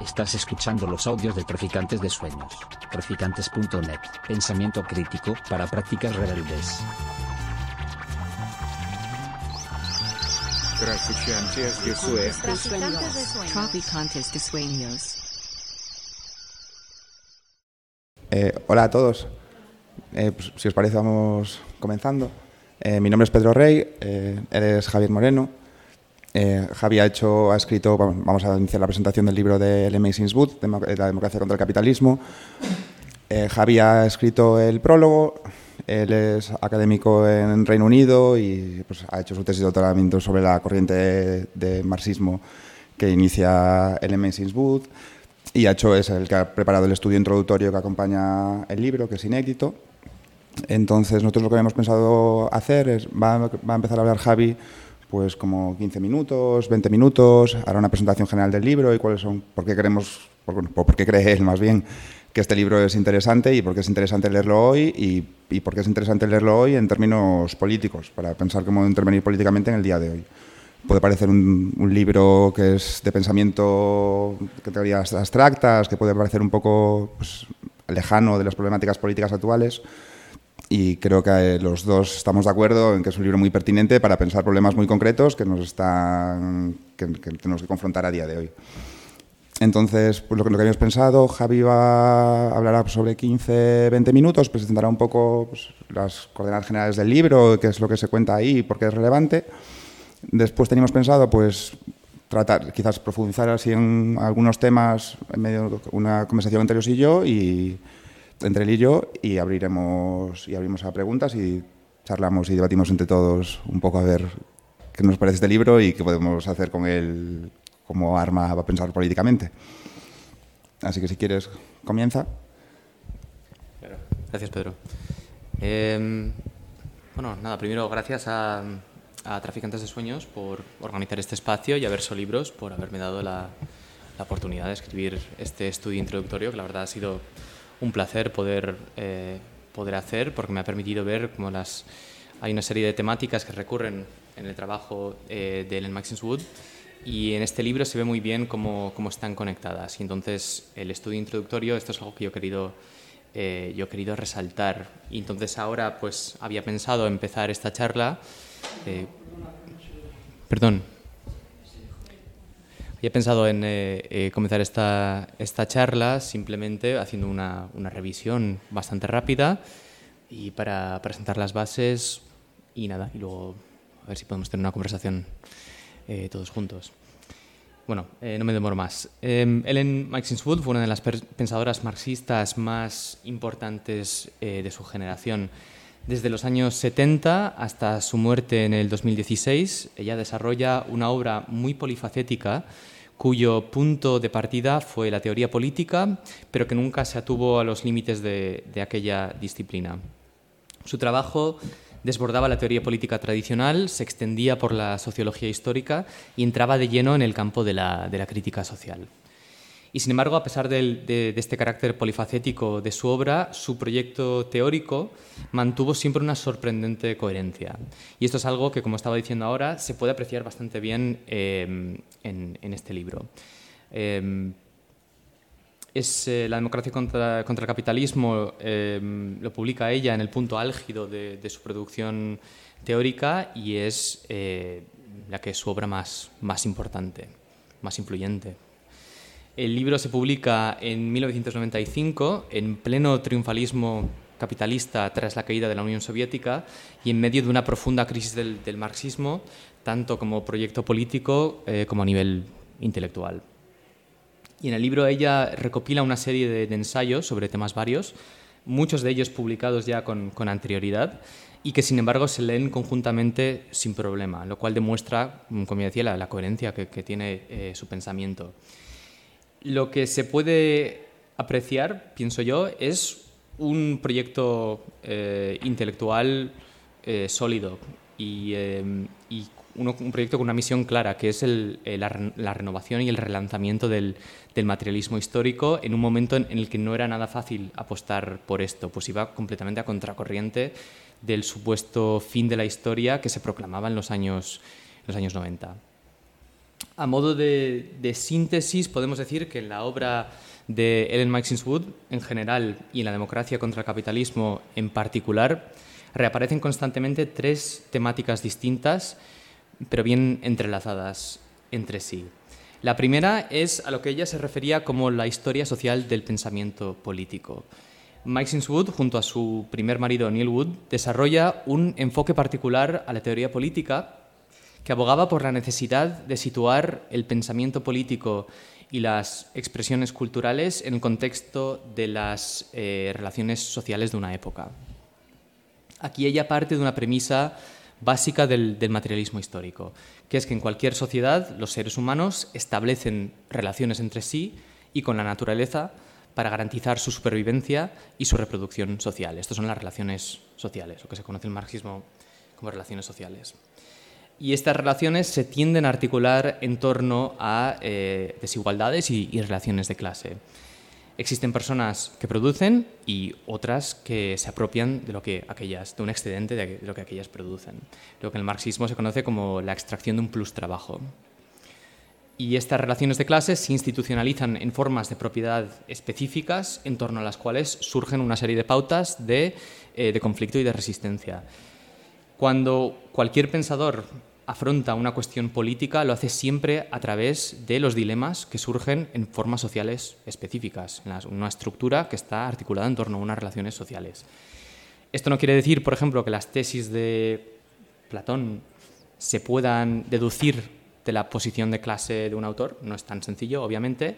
Estás escuchando los audios de Traficantes de Sueños. Traficantes.net. Pensamiento crítico para prácticas rebeldes. Traficantes de Sueños. Traficantes de Sueños. Eh, hola a todos. Eh, pues, si os parece, vamos comenzando. Eh, mi nombre es Pedro Rey, eh, eres Javier Moreno. Eh, Javi ha, hecho, ha escrito, vamos, a iniciar la presentación del libro de L. Mason's Wood, Demo- eh, La democracia contra el capitalismo. Eh, Javi ha escrito el prólogo, él es académico en Reino Unido y pues, ha hecho su tesis de doctoramiento sobre la corriente de, de marxismo que inicia L. Mason's Wood y ha hecho, es el que ha preparado el estudio introductorio que acompaña el libro, que es inédito. Entonces, nosotros lo que habíamos pensado hacer es, va, va a empezar a hablar Javi, pues como 15 minutos, 20 minutos, hará una presentación general del libro y cuáles son, por qué queremos, por, por qué cree él más bien que este libro es interesante y por qué es interesante leerlo hoy y, y por qué es interesante leerlo hoy en términos políticos, para pensar cómo intervenir políticamente en el día de hoy. Puede parecer un, un libro que es de pensamiento, que teorías abstractas, que puede parecer un poco pues, lejano de las problemáticas políticas actuales, y creo que eh, los dos estamos de acuerdo en que es un libro muy pertinente para pensar problemas muy concretos que nos están que, que tenemos que confrontar a día de hoy. Entonces, pues lo que, lo que habíamos pensado, Javi va a hablar sobre 15-20 minutos, presentará un poco pues, las coordenadas generales del libro, qué es lo que se cuenta ahí y por qué es relevante. Después teníamos pensado, pues, tratar, quizás profundizar así en algunos temas en medio de una conversación entre ellos y yo y entre él y yo y abriremos y abrimos a preguntas y charlamos y debatimos entre todos un poco a ver qué nos parece este libro y qué podemos hacer con él como arma para pensar políticamente. Así que si quieres, comienza. Gracias, Pedro. Eh, bueno, nada, primero gracias a, a Traficantes de Sueños por organizar este espacio y a Verso Libros por haberme dado la, la oportunidad de escribir este estudio introductorio, que la verdad ha sido un placer poder, eh, poder hacer porque me ha permitido ver cómo las, hay una serie de temáticas que recurren en el trabajo eh, de Ellen Maxine Wood y en este libro se ve muy bien cómo, cómo están conectadas. Y entonces el estudio introductorio, esto es algo que yo he querido, eh, yo he querido resaltar. Y entonces ahora pues había pensado empezar esta charla. eh, perdón. Había pensado en eh, eh, comenzar esta, esta charla simplemente haciendo una, una revisión bastante rápida y para presentar las bases y nada, y luego a ver si podemos tener una conversación eh, todos juntos. Bueno, eh, no me demoro más. Eh, Ellen Maxine Wood fue una de las pensadoras marxistas más importantes eh, de su generación. Desde los años 70 hasta su muerte en el 2016, ella desarrolla una obra muy polifacética cuyo punto de partida fue la teoría política, pero que nunca se atuvo a los límites de, aquella disciplina. Su trabajo desbordaba la teoría política tradicional, se extendía por la sociología histórica y entraba de lleno en el campo de la crítica social. Y sin embargo, a pesar de, de este carácter polifacético de su obra, su proyecto teórico mantuvo siempre una sorprendente coherencia. Y esto es algo que, como estaba diciendo ahora, se puede apreciar bastante bien eh, en, en este libro. Eh, es eh, La democracia contra, contra el capitalismo, eh, lo publica ella en el punto álgido de, de su producción teórica y es eh, la que es su obra más, más importante, más influyente. El libro se publica en 1995, en pleno triunfalismo capitalista tras la caída de la Unión Soviética y en medio de una profunda crisis del, marxismo, tanto como proyecto político eh, como a nivel intelectual. Y en el libro ella recopila una serie de, ensayos sobre temas varios, muchos de ellos publicados ya con, anterioridad y que sin embargo se leen conjuntamente sin problema, lo cual demuestra, mm, como decía, la, la coherencia que, que tiene eh, su pensamiento. Lo que se puede apreciar, pienso yo, es un proyecto eh, intelectual eh, sólido y, eh, un proyecto con una misión clara, que es el- la, re- la renovación y el relanzamiento del, materialismo histórico en un momento en, en el que no era nada fácil apostar por esto, pues iba completamente a contracorriente del supuesto fin de la historia que se proclamaba en los años, en los años 90. A modo de, síntesis, podemos decir que en la obra de Ellen Maxine Wood, en general, y en la democracia contra el capitalismo en particular, reaparecen constantemente tres temáticas distintas, pero bien entrelazadas entre sí. La primera es a lo que ella se refería como la historia social del pensamiento político. Maxine Wood, junto a su primer marido Neil Wood, desarrolla un enfoque particular a la teoría política que abogaba por la necesidad de situar el pensamiento político y las expresiones culturales en el contexto de las eh, relaciones sociales de una época. Aquí ella parte de una premisa básica del, del, materialismo histórico, que es que en cualquier sociedad los seres humanos establecen relaciones entre sí y con la naturaleza para garantizar su supervivencia y su reproducción social. Estas son las relaciones sociales, lo que se conoce en el marxismo como relaciones sociales y estas relaciones se tienden a articular en torno a eh, desigualdades y, relaciones de clase. Existen personas que producen y otras que se apropian de lo que aquellas, de un excedente de lo que aquellas producen. Lo que en el marxismo se conoce como la extracción de un plus trabajo. Y estas relaciones de clase se institucionalizan en formas de propiedad específicas en torno a las cuales surgen una serie de pautas de, eh, de conflicto y de resistencia. Cuando cualquier pensador afronta una cuestión política lo hace siempre a través de los dilemas que surgen en formas sociales específicas, en una estructura que está articulada en torno a unas relaciones sociales. Esto no quiere decir, por ejemplo, que las tesis de Platón se puedan deducir de la posición de clase de un autor, no es tan sencillo, obviamente,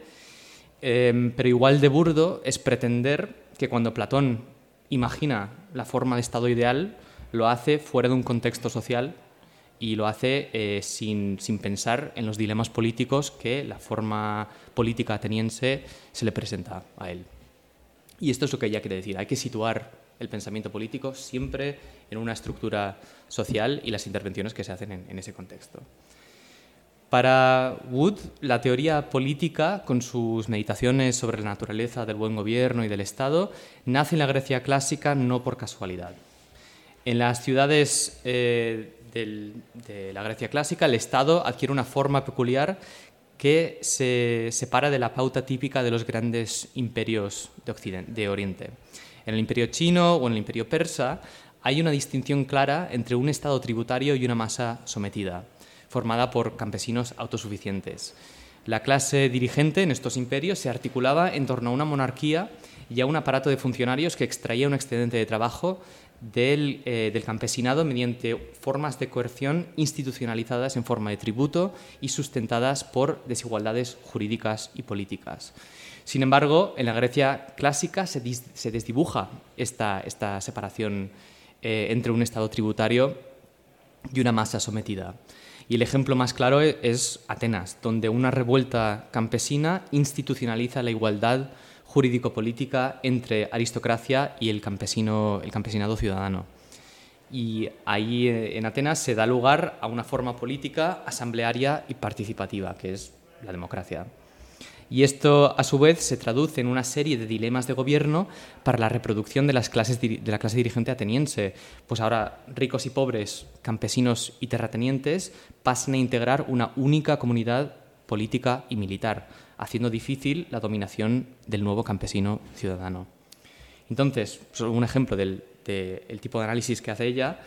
em, pero igual de burdo es pretender que cuando Platón imagina la forma de estado ideal, lo hace fuera de un contexto social y lo hace eh, sin, sin, pensar en los dilemas políticos que la forma política ateniense se le presenta a él. Y esto es lo que ella quiere decir. Hay que situar el pensamiento político siempre en una estructura social y las intervenciones que se hacen en, en ese contexto. Para Wood, la teoría política, con sus meditaciones sobre la naturaleza del buen gobierno y del Estado, nace en la Grecia clásica no por casualidad. En las ciudades eh, de la Grecia clásica, el Estado adquiere una forma peculiar que se separa de la pauta típica de los grandes imperios de, Occidente, de Oriente. En el imperio chino o en el imperio persa hay una distinción clara entre un Estado tributario y una masa sometida, formada por campesinos autosuficientes. La clase dirigente en estos imperios se articulaba en torno a una monarquía y a un aparato de funcionarios que extraía un excedente de trabajo eh, del, campesinado mediante formas de coerción institucionalizadas en forma de tributo y sustentadas por desigualdades jurídicas y políticas. Sin embargo, en la Grecia clásica se, desdibuja esta, separación eh, entre un Estado tributario y una masa sometida. Y el ejemplo más claro es Atenas, donde una revuelta campesina institucionaliza la igualdad jurídico-política entre aristocracia y el, campesino, el campesinado ciudadano. Y ahí eh, en Atenas se da lugar a una forma política asamblearia y participativa, que es la democracia. Y esto, a su vez, se traduce en una serie de dilemas de gobierno para la reproducción de, las clases, de la clase dirigente ateniense. Pues ahora ricos y pobres, campesinos y terratenientes pasan a integrar una única comunidad política y militar, haciendo difícil la dominación del nuevo campesino ciudadano. Entonces, un ejemplo del, tipo de análisis que hace ella,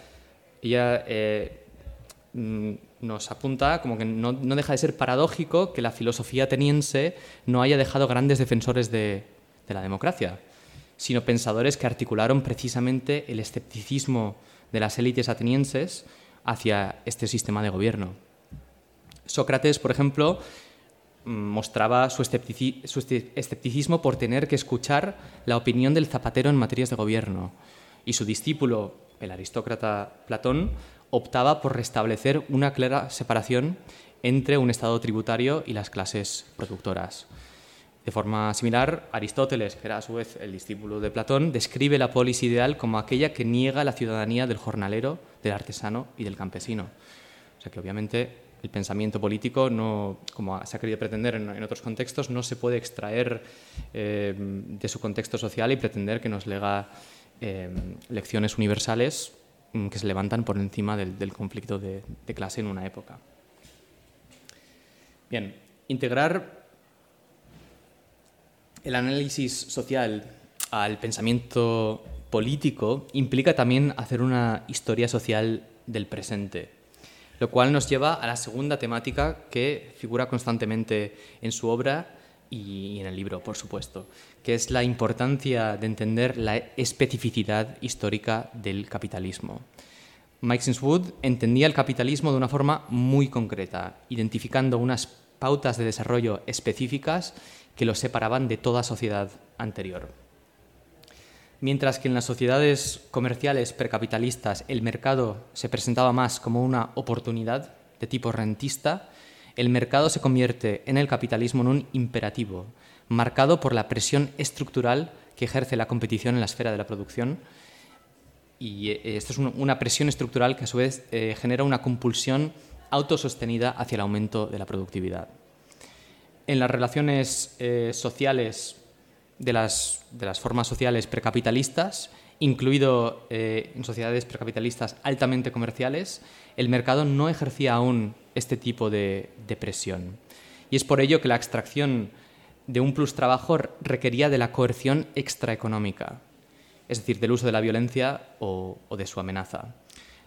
ella eh, mm, nos apunta como que no, deja de ser paradójico que la filosofía ateniense no haya dejado grandes defensores de, de la democracia, sino pensadores que articularon precisamente el escepticismo de las élites atenienses hacia este sistema de gobierno. Sócrates, por ejemplo, mostraba su, escepticismo por tener que escuchar la opinión del zapatero en materias de gobierno. Y su discípulo, el aristócrata Platón, optaba por restablecer una clara separación entre un Estado tributario y las clases productoras. De forma similar, Aristóteles, que era a su vez el discípulo de Platón, describe la polis ideal como aquella que niega la ciudadanía del jornalero, del artesano y del campesino. O sea que obviamente el pensamiento político, no, como se ha querido pretender en, otros contextos, no se puede extraer eh, de su contexto social y pretender que nos lega eh, lecciones universales mm, que se levantan por encima del, conflicto de, clase en una época. Bien, integrar el análisis social al pensamiento político implica también hacer una historia social del presente, lo cual nos lleva a la segunda temática que figura constantemente en su obra y en el libro, por supuesto, que es la importancia de entender la especificidad histórica del capitalismo. Mike Sinswood entendía el capitalismo de una forma muy concreta, identificando unas pautas de desarrollo específicas que lo separaban de toda sociedad anterior. Mientras que en las sociedades comerciales precapitalistas el mercado se presentaba más como una oportunidad de tipo rentista, el mercado se convierte en el capitalismo en un imperativo, marcado por la presión estructural que ejerce la competición en la esfera de la producción. Y eh, esto es una presión estructural que a su vez eh, genera una compulsión autosostenida hacia el aumento de la productividad. En las relaciones eh, sociales de las, de las, formas sociales precapitalistas, incluido en sociedades precapitalistas altamente comerciales, el mercado no ejercía aún este tipo de, presión. Y es por ello que la extracción de un plus trabajo requería de la coerción extraeconómica, es decir, del uso de la violencia o, de su amenaza,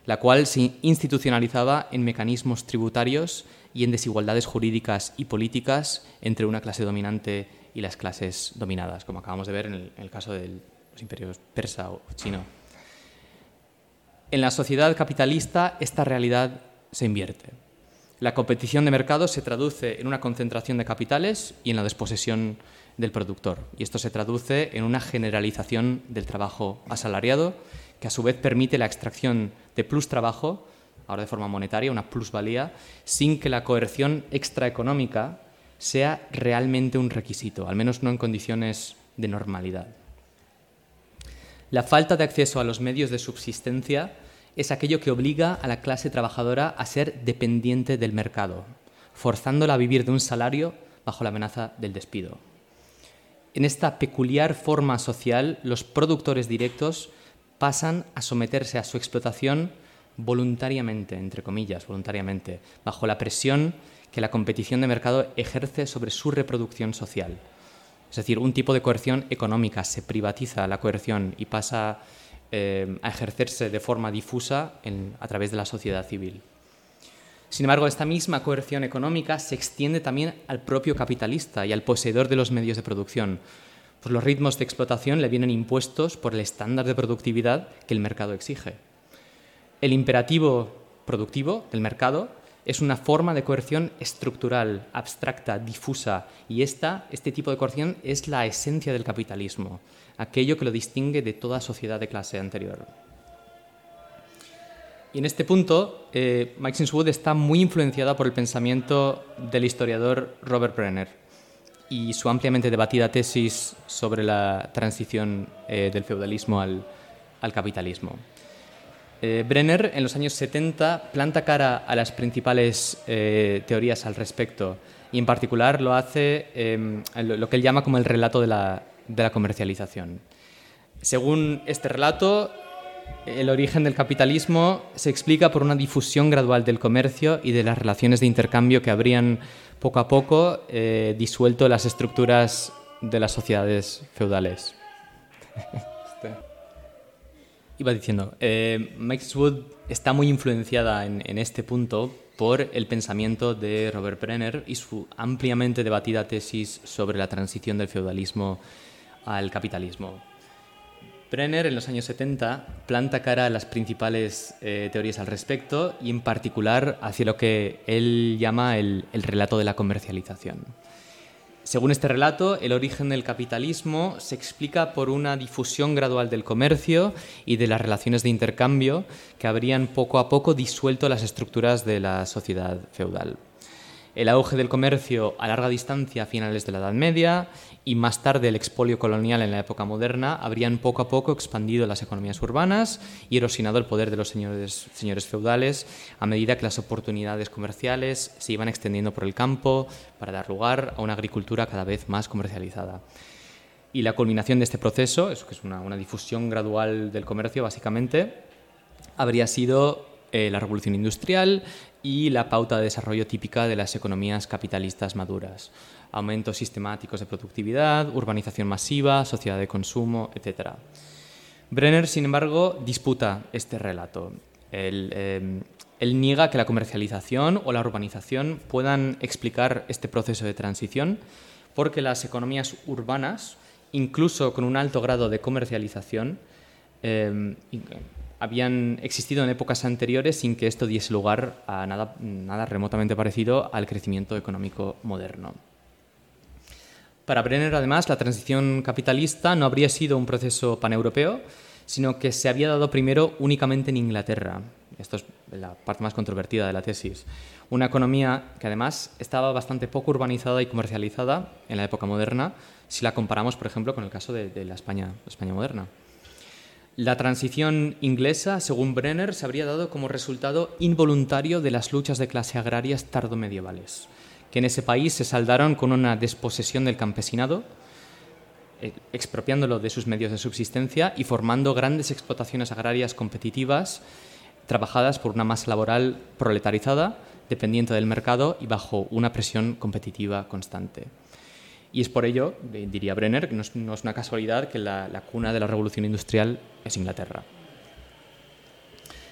la cual se institucionalizaba en mecanismos tributarios y en desigualdades jurídicas y políticas entre una clase dominante y las clases dominadas, como acabamos de ver en el, en el caso de los imperios persa o chino. En la sociedad capitalista esta realidad se invierte. La competición de mercado se traduce en una concentración de capitales y en la desposesión del productor. Y esto se traduce en una generalización del trabajo asalariado, que a su vez permite la extracción de plus trabajo, ahora de forma monetaria, una plusvalía, sin que la coerción extraeconómica sea realmente un requisito, al menos no en condiciones de normalidad. La falta de acceso a los medios de subsistencia es aquello que obliga a la clase trabajadora a ser dependiente del mercado, forzándola a vivir de un salario bajo la amenaza del despido. En esta peculiar forma social, los productores directos pasan a someterse a su explotación voluntariamente, entre comillas, voluntariamente, bajo la presión que la competición de mercado ejerce sobre su reproducción social. Es decir, un tipo de coerción económica, se privatiza la coerción y pasa eh, a ejercerse de forma difusa a través de la sociedad civil. Sin embargo, esta misma coerción económica se extiende también al propio capitalista y al poseedor de los medios de producción, pues los ritmos de explotación le vienen impuestos por el estándar de productividad que el mercado exige. El imperativo productivo del mercado es una forma de coerción estructural, abstracta, difusa, y esta, este tipo de coerción es la esencia del capitalismo aquello que lo distingue de toda sociedad de clase anterior. Y en este punto, eh, Mike Sinswood está muy influenciado por el pensamiento del historiador Robert Brenner y su ampliamente debatida tesis sobre la transición eh, del feudalismo al, capitalismo. Eh, Brenner, en los años 70, planta cara a las principales teorías al respecto y, en particular, lo hace em, lo que él llama como el relato de la, de la comercialización. Según este relato, el origen del capitalismo se explica por una difusión gradual del comercio y de las relaciones de intercambio que habrían poco a poco eh, disuelto las estructuras de las sociedades feudales. Iba diciendo, eh, Mike Wood está muy influenciada en, este punto por el pensamiento de Robert Brenner y su ampliamente debatida tesis sobre la transición del feudalismo al capitalismo. Brenner en los años 70 planta cara a las principales eh, teorías al respecto y en particular hacia lo que él llama el relato de la comercialización. Según este relato, el origen del capitalismo se explica por una difusión gradual del comercio y de las relaciones de intercambio que habrían poco a poco disuelto las estructuras de la sociedad feudal. El auge del comercio a larga distancia a finales de la Edad Media y más tarde el expolio colonial en la época moderna habrían poco a poco expandido las economías urbanas y erosionado el poder de los señores, señores feudales a medida que las oportunidades comerciales se iban extendiendo por el campo para dar lugar a una agricultura cada vez más comercializada. Y la culminación de este proceso, eso que es una, difusión gradual del comercio básicamente, habría sido eh, la revolución industrial y la pauta de desarrollo típica de las economías capitalistas maduras. Aumentos sistemáticos de productividad, urbanización masiva, sociedad de consumo, etc. Brenner, sin embargo, disputa este relato. Él, él niega que la comercialización o la urbanización puedan explicar este proceso de transición porque las economías urbanas, incluso con un alto grado de comercialización, eh, habían existido en épocas anteriores sin que esto diese lugar a nada, nada remotamente parecido al crecimiento económico moderno. Para Brenner, además, la transición capitalista no habría sido un proceso paneuropeo, sino que se había dado primero únicamente en Inglaterra. Esto es la parte más controvertida de la tesis. Una economía que además estaba bastante poco urbanizada y comercializada en la época moderna, si la comparamos, por ejemplo, con el caso de, la España, España moderna. La transición inglesa, según Brenner, se habría dado como resultado involuntario de las luchas de clase agrarias tardomedievales, que en ese país se saldaron con una desposesión del campesinado, eh, expropiándolo de sus medios de subsistencia y formando grandes explotaciones agrarias competitivas trabajadas por una masa laboral proletarizada dependiente del mercado y bajo una presión competitiva constante. Y es por ello, diría Brenner, que no es, una casualidad que la, cuna de la revolución industrial es Inglaterra.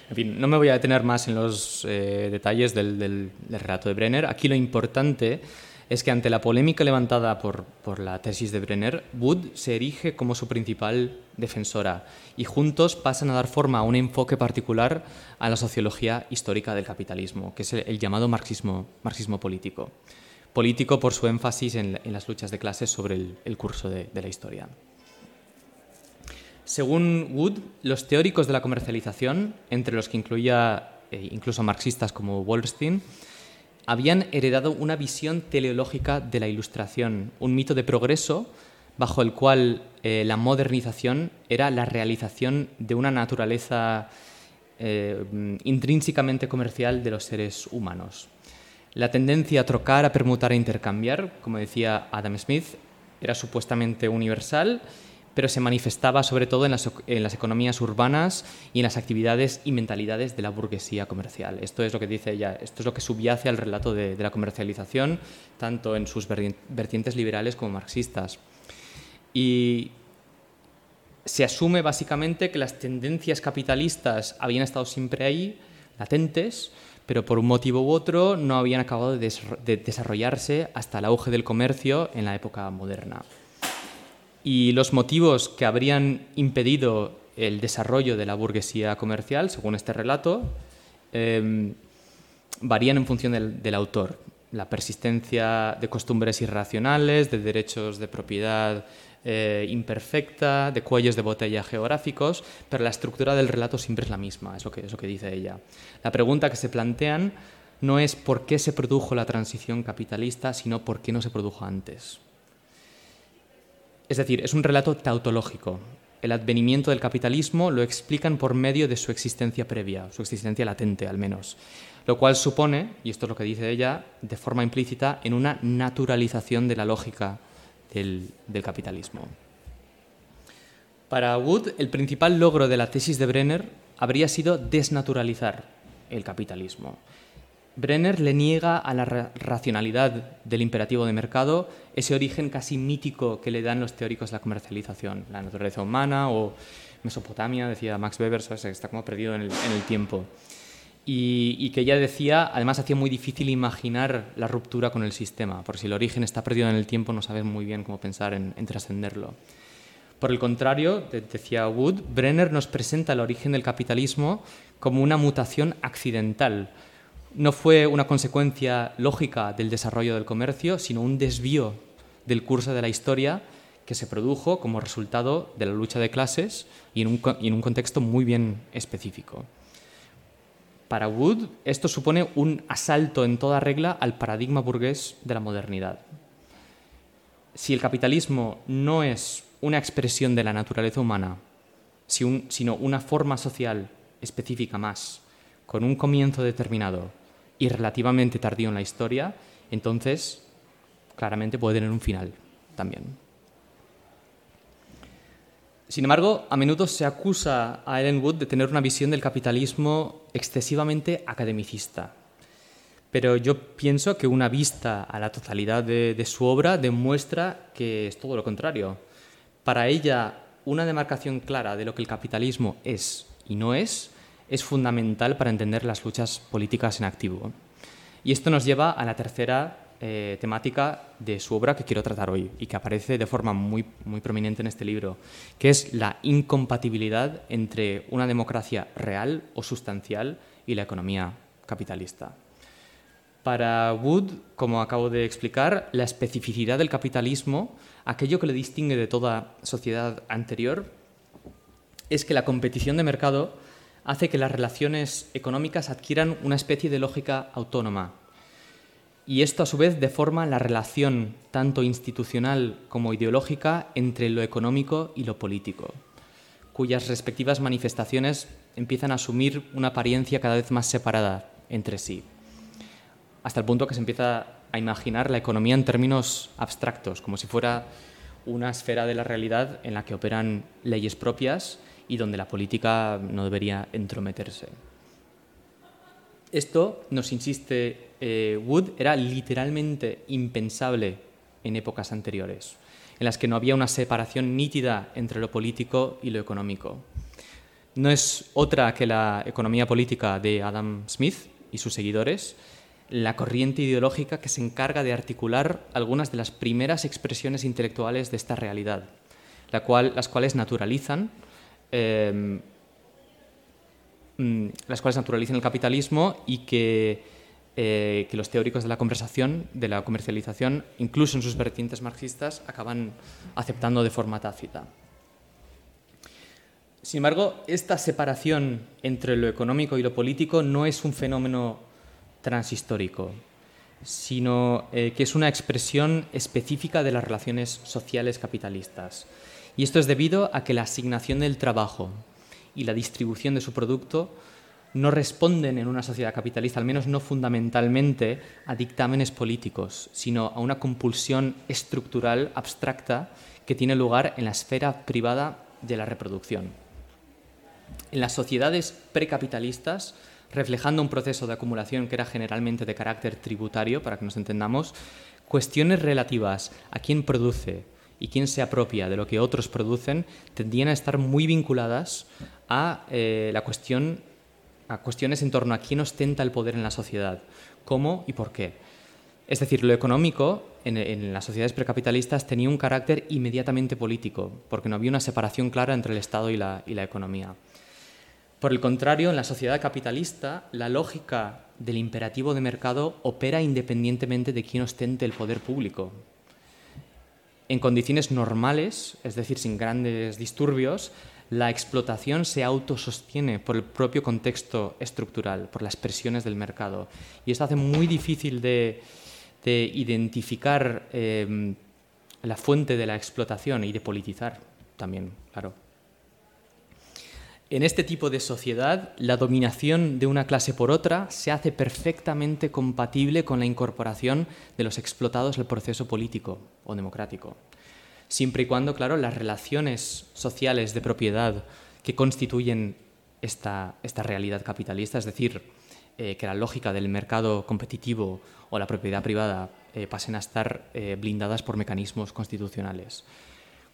En fin, no me voy a detener más en los eh, detalles del, relato de Brenner. Aquí lo importante es que ante la polémica levantada por, la tesis de Brenner, Wood se erige como su principal defensora y juntos pasan a dar forma a un enfoque particular a la sociología histórica del capitalismo, que es el, llamado marxismo, marxismo político. Político por su énfasis en, las luchas de clases sobre el, curso de, la historia. Según Wood, los teóricos de la comercialización, entre los que incluía eh, incluso marxistas como Wallerstein, habían heredado una visión teleológica de la ilustración, un mito de progreso bajo el cual eh, la modernización era la realización de una naturaleza eh, intrínsecamente comercial de los seres humanos. La tendencia a trocar, a permutar e intercambiar, como decía Adam Smith, era supuestamente universal pero se manifestaba sobre todo en las, economías urbanas y en las actividades y mentalidades de la burguesía comercial. Esto es lo que dice ella, esto es lo que subyace al relato de, la comercialización, tanto en sus vertientes liberales como marxistas. Y se asume básicamente que las tendencias capitalistas habían estado siempre ahí, latentes, pero por un motivo u otro no habían acabado de desarrollarse hasta el auge del comercio en la época moderna y los motivos que habrían impedido el desarrollo de la burguesía comercial, según este relato, em, varían en función del, autor. La persistencia de costumbres irracionales, de derechos de propiedad eh, imperfecta, de cuellos de botella geográficos, pero la estructura del relato siempre es la misma, es lo que, es lo que dice ella. La pregunta que se plantean no es por qué se produjo la transición capitalista, sino por qué no se produjo antes. Es decir, es un relato tautológico. El advenimiento del capitalismo lo explican por medio de su existencia previa, su existencia latente al menos, lo cual supone, y esto es lo que dice ella, de forma implícita, en una naturalización de la lógica del, capitalismo. Para Wood, el principal logro de la tesis de Brenner habría sido desnaturalizar el capitalismo. Brenner le niega a la racionalidad del imperativo de mercado ese origen casi mítico que le dan los teóricos de la comercialización, la naturaleza humana o Mesopotamia, decía Max Weber, está como perdido en el, tiempo. Y, que ya decía, además hacía muy difícil imaginar la ruptura con el sistema, porque si el origen está perdido en el tiempo no sabes muy bien cómo pensar en, en trascenderlo. Por el contrario, decía Wood, Brenner nos presenta el origen del capitalismo como una mutación accidental, no fue una consecuencia lógica del desarrollo del comercio, sino un desvío del curso de la historia que se produjo como resultado de la lucha de clases y en un, contexto muy bien específico. Para Wood, esto supone un asalto en toda regla al paradigma burgués de la modernidad. Si el capitalismo no es una expresión de la naturaleza humana, sino una forma social específica más, con un comienzo determinado y relativamente tardío en la historia, entonces claramente puede tener un final también. Sin embargo, a menudo se acusa a Ellen Wood de tener una visión del capitalismo excesivamente academicista. Pero yo pienso que una vista a la totalidad de, de su obra demuestra que es todo lo contrario. Para ella, una demarcación clara de lo que el capitalismo es y no es es fundamental para entender las luchas políticas en activo. Y esto nos lleva a la tercera eh, temática de su obra que quiero tratar hoy y que aparece de forma muy, muy prominente en este libro, que es la incompatibilidad entre una democracia real o sustancial y la economía capitalista. Para Wood, como acabo de explicar, la especificidad del capitalismo, aquello que le distingue de toda sociedad anterior, es que la competición de mercado hace que las relaciones económicas adquieran una especie de lógica autónoma. Y esto a su vez deforma la relación tanto institucional como ideológica entre lo económico y lo político, cuyas respectivas manifestaciones empiezan a asumir una apariencia cada vez más separada entre sí, hasta el punto que se empieza a imaginar la economía en términos abstractos, como si fuera una esfera de la realidad en la que operan leyes propias y donde la política no debería entrometerse. Esto, nos insiste eh, Wood, era literalmente impensable en épocas anteriores, en las que no había una separación nítida entre lo político y lo económico. No es otra que la economía política de Adam Smith y sus seguidores, la corriente ideológica que se encarga de articular algunas de las primeras expresiones intelectuales de esta realidad, la cual, las cuales naturalizan Em, mm, las cuales naturalicen el capitalismo y que, eh, que, los teóricos de la conversación, de la comercialización, incluso en sus vertientes marxistas, acaban aceptando de forma tácita. Sin embargo, esta separación entre lo económico y lo político no es un fenómeno transhistórico, sino eh, que es una expresión específica de las relaciones sociales capitalistas. Y esto es debido a que la asignación del trabajo y la distribución de su producto no responden en una sociedad capitalista, al menos no fundamentalmente, a dictámenes políticos, sino a una compulsión estructural abstracta que tiene lugar en la esfera privada de la reproducción. En las sociedades precapitalistas, reflejando un proceso de acumulación que era generalmente de carácter tributario, para que nos entendamos, cuestiones relativas a quién produce, y quién se apropia de lo que otros producen tendían a estar muy vinculadas a eh, la cuestión a cuestiones en torno a quién ostenta el poder en la sociedad, cómo y por qué. Es decir, lo económico en, las sociedades precapitalistas tenía un carácter inmediatamente político, porque no había una separación clara entre el Estado y la, y la economía. Por el contrario, en la sociedad capitalista, la lógica del imperativo de mercado opera independientemente de quién ostente el poder público. En condiciones normales, es decir, sin grandes disturbios, la explotación se autosostiene por el propio contexto estructural, por las presiones del mercado. Y esto hace muy difícil de, identificar em, la fuente de la explotación y de politizar también, claro. En este tipo de sociedad, la dominación de una clase por otra se hace perfectamente compatible con la incorporación de los explotados al proceso político o democrático, siempre y cuando, claro, las relaciones sociales de propiedad que constituyen esta, realidad capitalista, es decir, eh, que la lógica del mercado competitivo o la propiedad privada eh, pasen a estar eh, blindadas por mecanismos constitucionales.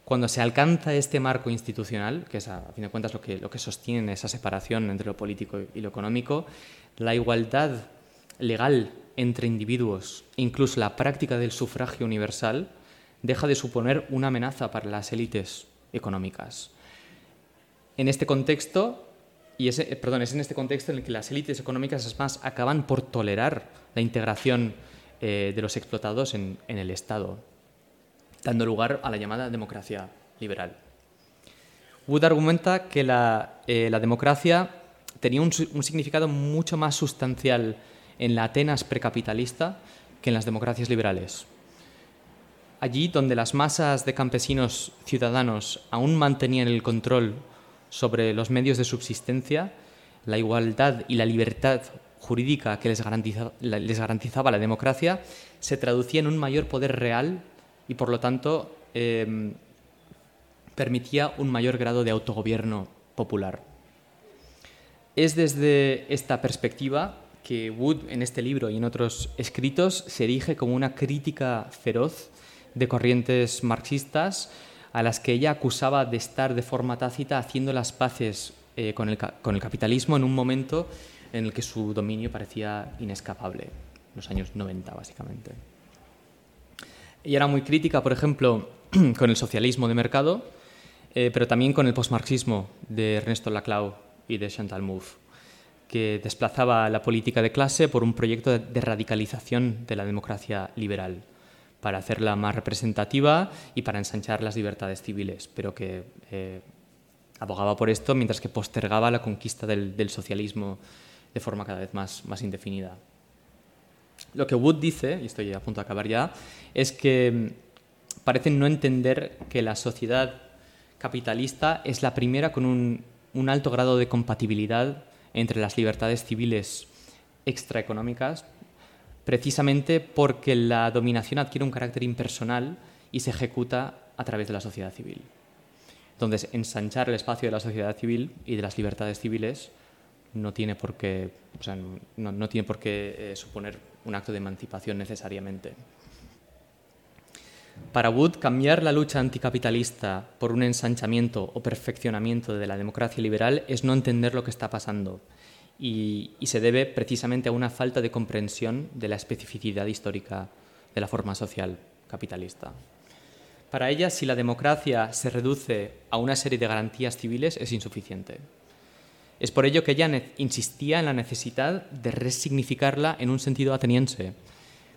Cuando se alcanza este marco institucional, que es a fin de cuentas lo que, lo que sostiene esa separación entre lo político y lo económico, la igualdad legal entre individuos, incluso la práctica del sufragio universal, deja de suponer una amenaza para las élites económicas. En este contexto, y ese, perdón, es en este contexto en el que las élites económicas es más acaban por tolerar la integración eh, de los explotados en el Estado dando lugar a la llamada democracia liberal. Wood argumenta que la, eh, democracia tenía un, significado mucho más sustancial en la Atenas precapitalista que en las democracias liberales. Allí donde las masas de campesinos ciudadanos aún mantenían el control sobre los medios de subsistencia, la igualdad y la libertad jurídica que les, garantizaba la democracia se traducía en un mayor poder real y por lo tanto em, permitía un mayor grado de autogobierno popular. Es desde esta perspectiva que Wood en este libro y en otros escritos se erige como una crítica feroz de corrientes marxistas a las que ella acusaba de estar de forma tácita haciendo las paces eh, con, el, con el capitalismo en un momento en el que su dominio parecía inescapable, los años 90 básicamente. Ella era muy crítica, por ejemplo, con el socialismo de mercado, eh, pero también con el postmarxismo de Ernesto Laclau y de Chantal Mouffe, que desplazaba la política de clase por un proyecto de radicalización de la democracia liberal, para hacerla más representativa y para ensanchar las libertades civiles, pero que eh, abogaba por esto mientras que postergaba la conquista del, socialismo de forma cada vez más, indefinida. Lo que Wood dice, y estoy a punto de acabar ya, es que mm, parece no entender que la sociedad capitalista es la primera con un, un alto grado de compatibilidad entre las libertades civiles extraeconómicas, precisamente porque la dominación adquiere un carácter impersonal y se ejecuta a través de la sociedad civil. Entonces, ensanchar el espacio de la sociedad civil y de las libertades civiles no tiene por qué, o sea, no, tiene por qué eh, suponer un acto de emancipación necesariamente. Para Wood, cambiar la lucha anticapitalista por un ensanchamiento o perfeccionamiento de la democracia liberal es no entender lo que está pasando y, se debe precisamente a una falta de comprensión de la especificidad histórica de la forma social capitalista. Para ella, si la democracia se reduce a una serie de garantías civiles, es insuficiente. Es por ello que ella insistía en la necesidad de resignificarla en un sentido ateniense,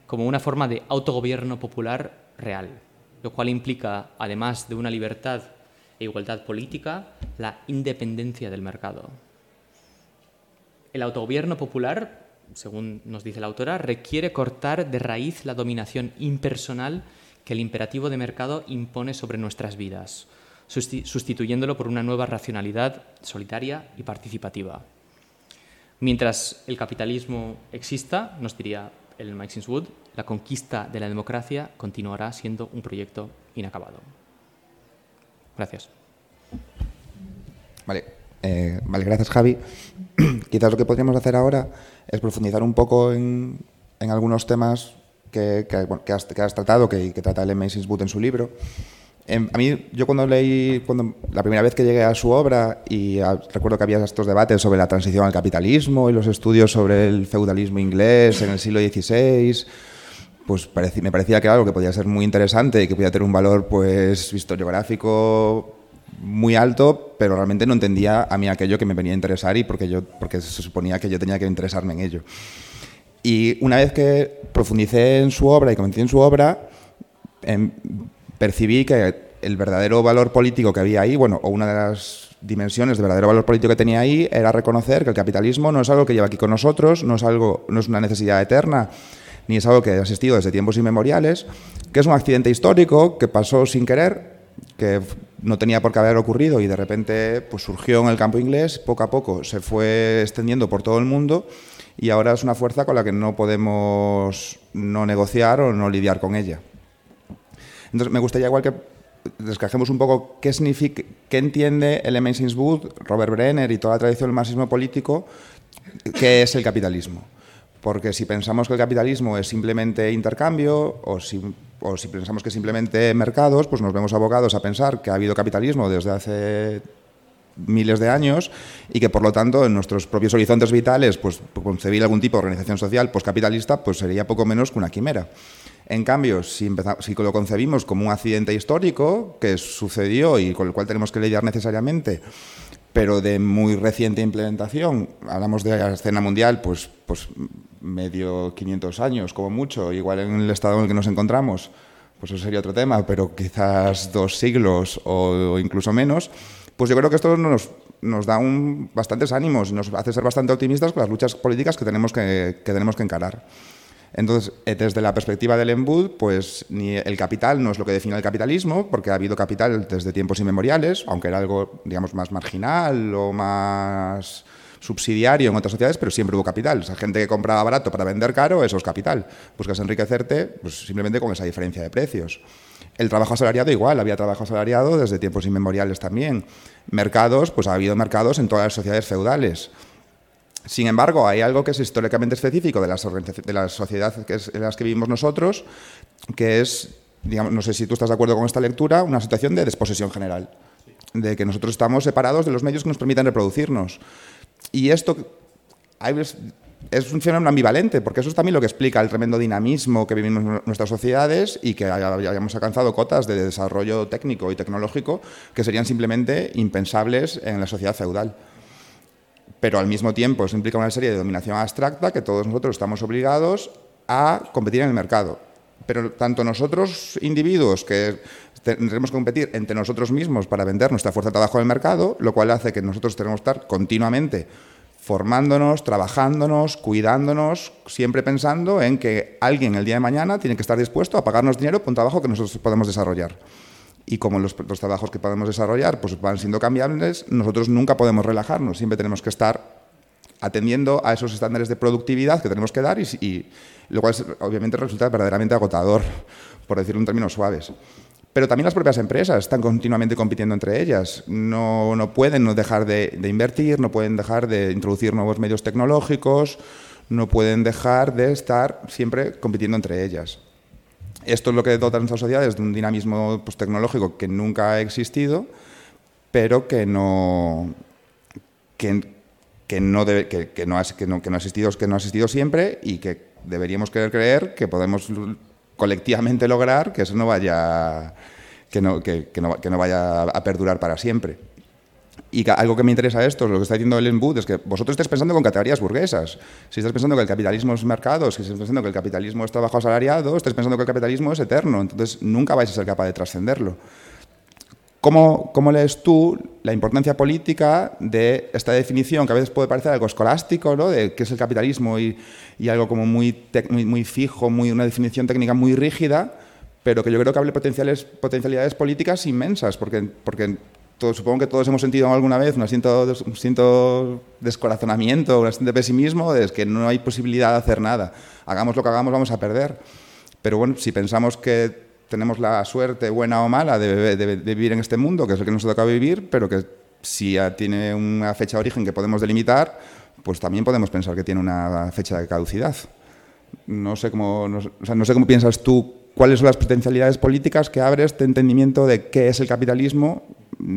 como una forma de autogobierno popular real, lo cual implica, además de una libertad e igualdad política, la independencia del mercado. El autogobierno popular, según nos dice la autora, requiere cortar de raíz la dominación impersonal que el imperativo de mercado impone sobre nuestras vidas, sustituyéndolo por una nueva racionalidad solitaria y participativa. Mientras el capitalismo exista, nos diría el Mike Wood, la conquista de la democracia continuará siendo un proyecto inacabado. Gracias. Vale, eh, vale gracias Javi. Quizás lo que podríamos hacer ahora es profundizar un poco en, en algunos temas que, que, bueno, que, has, que, has, tratado, que, que trata el Mason Wood en su libro. Eh, a mí, yo cuando leí, cuando, la primera vez que llegué a su obra, y a, recuerdo que había estos debates sobre la transición al capitalismo y los estudios sobre el feudalismo inglés en el siglo XVI, pues me parecía que era algo que podía ser muy interesante y que podía tener un valor pues historiográfico muy alto, pero realmente no entendía a mí aquello que me venía a interesar y porque, yo, porque se suponía que yo tenía que interesarme en ello. Y una vez que profundicé en su obra y comenté en su obra, em, percibí que el verdadero valor político que había ahí, bueno, o una de las dimensiones de verdadero valor político que tenía ahí era reconocer que el capitalismo no es algo que lleva aquí con nosotros, no es algo, no es una necesidad eterna, ni es algo que ha existido desde tiempos inmemoriales, que es un accidente histórico que pasó sin querer, que no tenía por qué haber ocurrido y de repente pues, surgió en el campo inglés, poco a poco se fue extendiendo por todo el mundo y ahora es una fuerza con la que no podemos no negociar o no lidiar con ella. Entonces me gustaría igual que descajemos un poco qué significa, qué entiende el Amazing Wood, Robert Brenner y toda la tradición del marxismo político, qué es el capitalismo. Porque si pensamos que el capitalismo es simplemente intercambio o si, o si pensamos que simplemente mercados, pues nos vemos abogados a pensar que ha habido capitalismo desde hace miles de años y que por lo tanto en nuestros propios horizontes vitales pues concebir algún tipo de organización social poscapitalista pues sería poco menos que una quimera. En cambio, si, si lo concebimos como un accidente histórico que sucedió y con el cual tenemos que lidiar necesariamente pero de muy reciente implementación. Hablamos de la escena mundial, pues, pues medio 500 años, como mucho, igual en el estado en el que nos encontramos, pues eso sería otro tema, pero quizás dos siglos o incluso menos, pues yo creo que esto nos, nos da un, bastantes ánimos y nos hace ser bastante optimistas con las luchas políticas que tenemos que, que tenemos que encarar. Entonces, eh, desde la perspectiva del Embud, pues ni el capital no es lo que define el capitalismo, porque ha habido capital desde tiempos inmemoriales, aunque era algo, digamos, más marginal o más subsidiario en otras sociedades, pero siempre hubo capital. O sea, gente que compraba barato para vender caro, eso es capital. Buscas enriquecerte pues, simplemente con esa diferencia de precios. El trabajo asalariado igual, había trabajo asalariado desde tiempos inmemoriales también. Mercados, pues ha habido mercados en todas las sociedades feudales. Sin embargo, hay algo que es históricamente específico de las, de la sociedad en las que vivimos nosotros, que es, digamos, no sé si tú estás de acuerdo con esta lectura, una situación de desposesión general, de que nosotros estamos separados de los medios que nos permiten reproducirnos. Y esto es un fenómeno ambivalente, porque eso es también lo que explica el tremendo dinamismo que vivimos en nuestras sociedades y que hayamos alcanzado cotas de desarrollo técnico y tecnológico que serían simplemente impensables en la sociedad feudal. Pero al mismo tiempo eso implica una serie de dominación abstracta que todos nosotros estamos obligados a competir en el mercado. Pero tanto nosotros, individuos, que tendremos que competir entre nosotros mismos para vender nuestra fuerza de trabajo en el mercado, lo cual hace que nosotros tenemos que estar continuamente formándonos, trabajándonos, cuidándonos, siempre pensando en que alguien el día de mañana tiene que estar dispuesto a pagarnos dinero por un trabajo que nosotros podemos desarrollar. Y como los, trabajos que podemos desarrollar pues van siendo cambiables, nosotros nunca podemos relajarnos, siempre tenemos que estar atendiendo a esos estándares de productividad que tenemos que dar y, y lo cual obviamente resulta verdaderamente agotador, por decirlo en términos suaves. Pero también las propias empresas están continuamente compitiendo entre ellas. No, no pueden dejar de, invertir, no pueden dejar de introducir nuevos medios tecnológicos, no pueden dejar de estar siempre compitiendo entre ellas. Esto es lo que dota a nuestras sociedades de un dinamismo pues, tecnológico que nunca ha existido, pero que no, que, que no, debe, que, que, no ha, que, no, que, no ha existido, que no ha existido siempre y que deberíamos querer creer que podemos colectivamente lograr que eso no vaya, que no, que, que no, que no vaya a perdurar para siempre. Y algo que me interesa esto, lo que está diciendo Ellen Wood, es que vosotros estáis pensando con categorías burguesas. Si estáis pensando que el capitalismo es mercado, si estáis pensando que el capitalismo es trabajo asalariado, estáis pensando que el capitalismo es eterno. Entonces nunca vais a ser capaz de trascenderlo. ¿Cómo, ¿Cómo, lees tú la importancia política de esta definición, que a veces puede parecer algo escolástico, ¿no? de qué es el capitalismo y, y algo como muy, muy, muy, fijo, muy, una definición técnica muy rígida, pero que yo creo que hable potenciales, potencialidades políticas inmensas, porque, porque todo, supongo que todos hemos sentido alguna vez un siento, un siento descorazonamiento, un siento de pesimismo, de que no hay posibilidad de hacer nada. Hagamos lo que hagamos, vamos a perder. Pero bueno, si pensamos que tenemos la suerte, buena o mala, de, vivir en este mundo, que es el que nos toca vivir, pero que si tiene una fecha de origen que podemos delimitar, pues también podemos pensar que tiene una fecha de caducidad. No sé cómo, no, sé cómo piensas tú cuáles son las potencialidades políticas que abre este entendimiento de qué es el capitalismo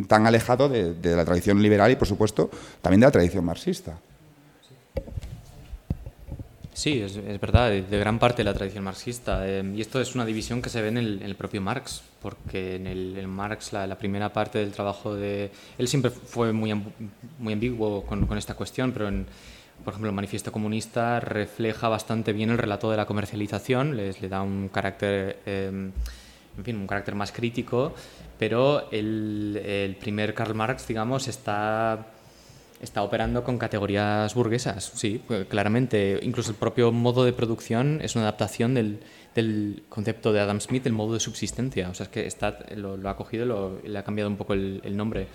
tan alejado de la tradición liberal y, por supuesto, también de la tradición marxista. Sí, es, verdad, de gran parte de la tradición marxista. Eh, y esto es una división que se ve en el, propio Marx, porque en el Marx la, primera parte del trabajo de... Él siempre fue muy, muy ambiguo con, con esta cuestión, pero en, por ejemplo, el manifiesto comunista refleja bastante bien el relato de la comercialización, les, le da un carácter, eh, en fin, un carácter más crítico, pero el, el primer Karl Marx, digamos, está está operando con categorías burguesas, sí, pues, claramente. Incluso el propio modo de producción es una adaptación del, del concepto de Adam Smith, el modo de subsistencia. O sea, es que está, lo, ha cogido y le ha cambiado un poco el, nombre.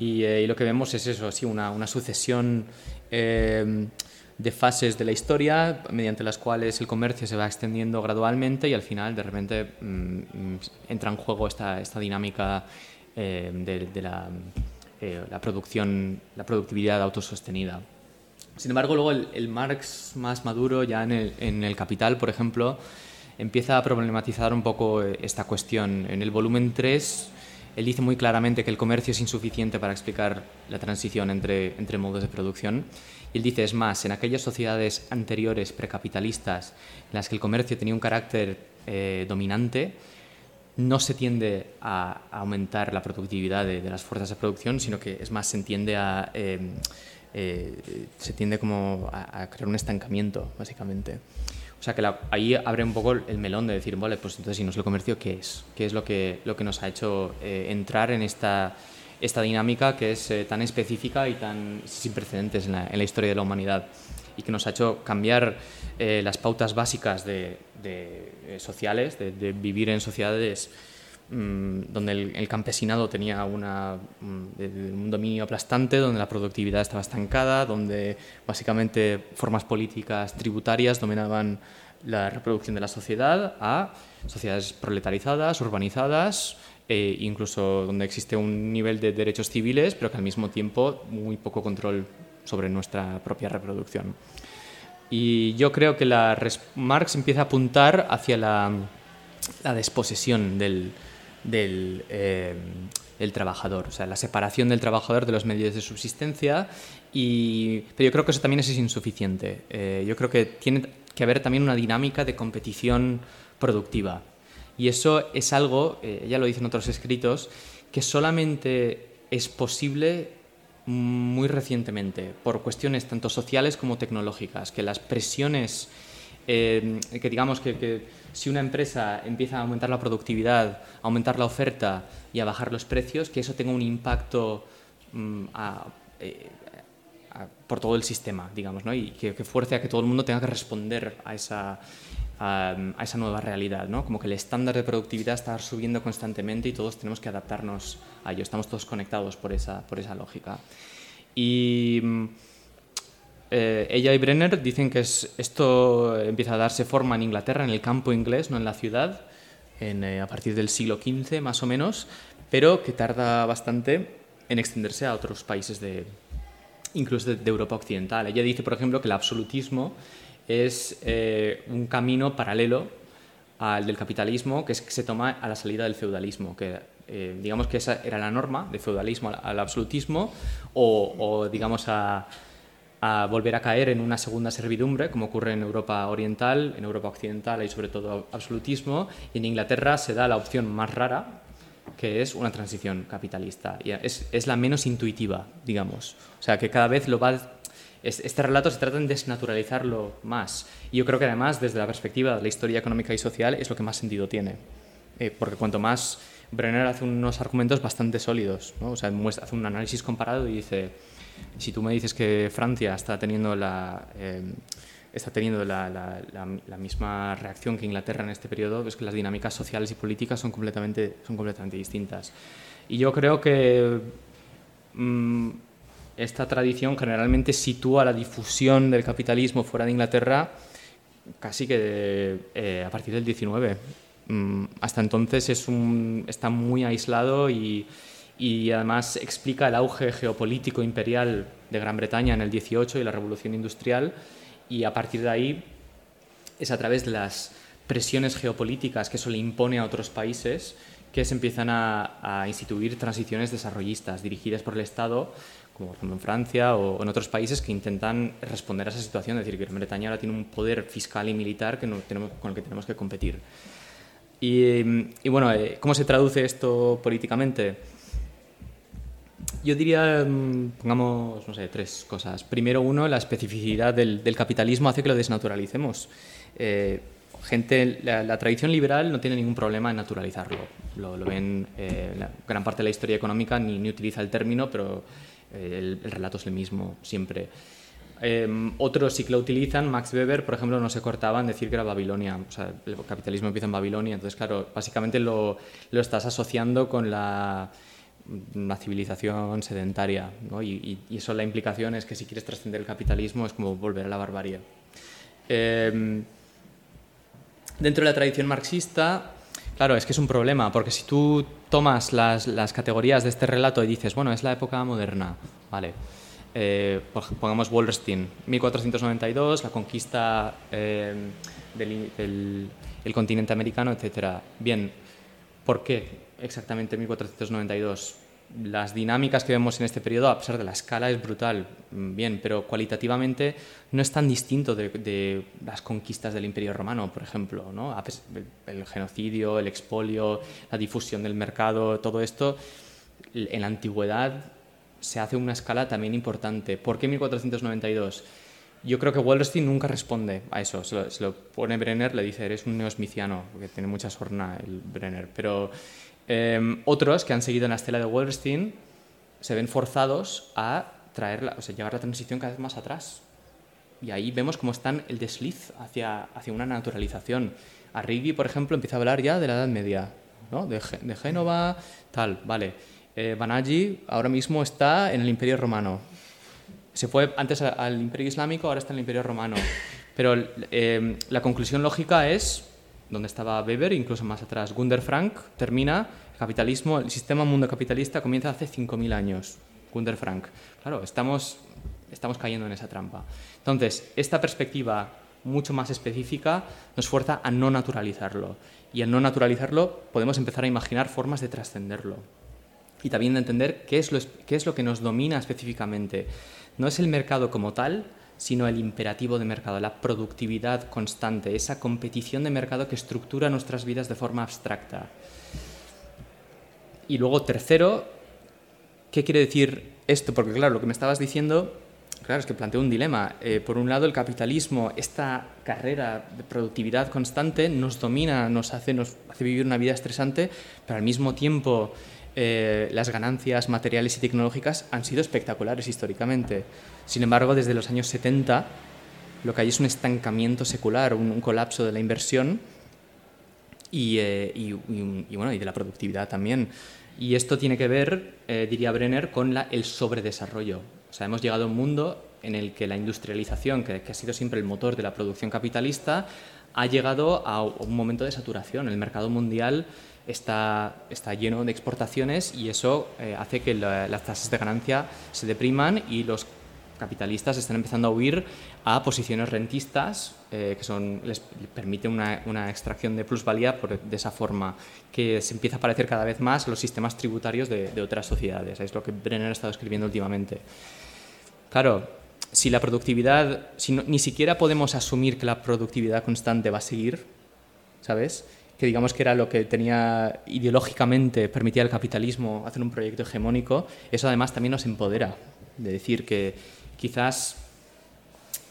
Eh, y, lo que vemos es eso, sí, una, una sucesión eh, de fases de la historia mediante las cuales el comercio se va extendiendo gradualmente y al final, de repente, mm, mm, entra en juego esta, esta dinámica eh, de la eh, la, producción, la productividad autosostenida. Sin embargo, luego el, Marx más maduro, ya en el, Capital, por ejemplo, empieza a problematizar un poco eh, esta cuestión. En el volumen 3, él dice muy claramente que el comercio es insuficiente para explicar la transición entre, entre modos de producción. Y él dice, es más, en aquellas sociedades anteriores precapitalistas en las que el comercio tenía un carácter eh, dominante, no se tiende a, aumentar la productividad de, las fuerzas de producción, sino que es más, se tiende a, em, eh, se tiende como a, crear un estancamiento, básicamente. O sea que ahí abre un poco el melón de decir, vale, pues entonces si no es el comercio, ¿qué es? ¿Qué es lo que, lo que nos ha hecho eh, entrar en esta, esta dinámica que es eh, tan específica y tan sin precedentes en la, la historia de la humanidad? y que nos ha hecho cambiar las pautas básicas de, eh, sociales, de, vivir en sociedades mm, donde el, campesinado tenía una, mm, un dominio aplastante, donde la productividad estaba estancada, donde básicamente formas políticas tributarias dominaban la reproducción de la sociedad a sociedades proletarizadas, urbanizadas, e incluso donde existe un nivel de derechos civiles, pero que al mismo tiempo muy poco control sobre nuestra propia reproducción. Y yo creo que la Marx empieza a apuntar hacia la, la desposesión del, del, eh, trabajador, o sea, la separación del trabajador de los medios de subsistencia. Y, pero yo creo que eso también es insuficiente. Eh, yo creo que tiene que haber también una dinámica de competición productiva. Y eso es algo, eh, ya lo dicen otros escritos, que solamente es posible muy recientemente, por cuestiones tanto sociales como tecnológicas, que las presiones, eh, que digamos que, si una empresa empieza a aumentar la productividad, a aumentar la oferta y a bajar los precios, que eso tenga un impacto mm, eh, por todo el sistema, digamos, ¿no? y que, que, fuerce a que todo el mundo tenga que responder a esa, a, esa nueva realidad, ¿no? Como que el estándar de productividad está subiendo constantemente y todos tenemos que adaptarnos a ello. Estamos todos conectados por esa, por esa lógica. Y mm, eh, ella y Brenner dicen que es, esto empieza a darse forma en Inglaterra, en el campo inglés, no en la ciudad, en, eh, a partir del siglo XV más o menos, pero que tarda bastante en extenderse a otros países de, incluso de, de Europa Occidental. Ella dice, por ejemplo, que el absolutismo es eh, un camino paralelo al del capitalismo que, se toma a la salida del feudalismo, que eh, digamos que esa era la norma de feudalismo al, absolutismo o, digamos a, volver a caer en una segunda servidumbre, como ocurre en Europa Oriental, en Europa Occidental hay sobre todo absolutismo, y en Inglaterra se da la opción más rara, que es una transición capitalista. Y es, la menos intuitiva, digamos. O sea, que cada vez lo va este relato se trata de desnaturalizarlo más. Y yo creo que además, desde la perspectiva de la historia económica y social, es lo que más sentido tiene. Eh, porque cuanto más Brenner hace unos argumentos bastante sólidos, o sea, hace un análisis comparado y dice, si tú me dices que Francia está teniendo la... Eh, está teniendo la, misma reacción que Inglaterra en este periodo, es que las dinámicas sociales y políticas son completamente, son completamente distintas. Y yo creo que mm, esta tradición generalmente sitúa la difusión del capitalismo fuera de Inglaterra casi que eh, a partir del 19. Mm, hasta entonces es un, está muy aislado y, además explica el auge geopolítico imperial de Gran Bretaña en el 18 y la revolución industrial y a partir de ahí es a través de las presiones geopolíticas que eso le impone a otros países que se empiezan a instituir transiciones desarrollistas dirigidas por el Estado como por ejemplo en Francia o en otros países que intentan responder a esa situación, es decir, que Gran Bretaña ahora tiene un poder fiscal y militar que no tenemos, con el que tenemos que competir. Y, bueno, eh, ¿cómo se traduce esto políticamente? Yo diría, mm, pongamos, no sé, tres cosas. Primero, uno, la especificidad del, capitalismo hace que lo desnaturalicemos. Eh, gente, la, tradición liberal no tiene ningún problema en naturalizarlo. Lo, ven, eh, gran parte de la historia económica ni, ni utiliza el término, pero el, relato es el mismo siempre. Em, otros sí que lo utilizan. Max Weber, por ejemplo, no se cortaba en decir que era Babilonia. El capitalismo empieza en Babilonia. Entonces, claro, básicamente lo, estás asociando con la, una civilización sedentaria. ¿no? Y, eso la implicación es que si quieres trascender el capitalismo es como volver a la barbarie. Em, dentro de la tradición marxista, Claro, es que es un problema, porque si tú tomas las, las categorías de este relato y dices, bueno, es la época moderna, vale, eh, pongamos Wallerstein, 1492, la conquista eh, del, continente americano, etc. Bien, ¿por qué exactamente 1492? las dinámicas que vemos en este periodo, a pesar de la escala, es brutal, mm, bien, pero cualitativamente no es tan distinto de, las conquistas del Imperio Romano, por ejemplo, ¿no? el, genocidio, el expolio, la difusión del mercado, todo esto, en la antigüedad se hace una escala también importante. ¿Por qué 1492? Yo creo que Wallerstein nunca responde a eso. Se lo, pone Brenner, le dice, eres un neosmiciano, porque tiene mucha sorna el Brenner, pero Em, otros que han seguido en la estela de Wolverstein se ven forzados a traer o sea, llevar la transición cada vez más atrás. Y ahí vemos cómo están el desliz hacia, hacia una naturalización. Arrighi, por ejemplo, empieza a hablar ya de la Edad Media, ¿no? de, de Génova, tal, vale. Eh, Banaghi ahora mismo está en el Imperio Romano. Se fue antes al Imperio Islámico, ahora está en el Imperio Romano. Pero eh, la conclusión lógica es, donde estaba Weber, incluso más atrás, Gunder Frank, termina, el capitalismo, el sistema mundo capitalista comienza hace 5.000 años. Gunder Frank. Claro, estamos, estamos cayendo en esa trampa. Entonces, esta perspectiva mucho más específica nos fuerza a no naturalizarlo. Y al no naturalizarlo podemos empezar a imaginar formas de trascenderlo. Y también de entender qué es, lo, qué es lo que nos domina específicamente. No es el mercado como tal, sino el imperativo de mercado, la productividad constante, esa competición de mercado que estructura nuestras vidas de forma abstracta. Y luego, tercero, ¿qué quiere decir esto? Porque claro, lo que me estabas diciendo, claro, es que planteo un dilema. Eh, por un lado, el capitalismo, esta carrera de productividad constante, nos domina, nos hace, nos hace vivir una vida estresante, pero al mismo tiempo eh, las ganancias materiales y tecnológicas han sido espectaculares históricamente. Sin embargo, desde los años 70 lo que hay es un estancamiento secular, un, colapso de la inversión y, eh, bueno, y de la productividad también. Y esto tiene que ver, eh, diría Brenner, con la, el sobredesarrollo. O sea, hemos llegado a un mundo en el que la industrialización, que, que ha sido siempre el motor de la producción capitalista, ha llegado a un momento de saturación. El mercado mundial está, está lleno de exportaciones y eso eh, hace que las tasas de ganancia se depriman y los capitalistas están empezando a huir a posiciones rentistas eh, que son, les permite una, una extracción de plusvalía por, de esa forma, que se empieza a parecer cada vez más a los sistemas tributarios de, de otras sociedades. Es lo que Brenner ha estado escribiendo últimamente. Claro, si la productividad, si ni siquiera podemos asumir que la productividad constante va a seguir, ¿sabes? Que digamos que era lo que tenía ideológicamente, permitía al capitalismo hacer un proyecto hegemónico, eso además también nos empodera, de decir que quizás,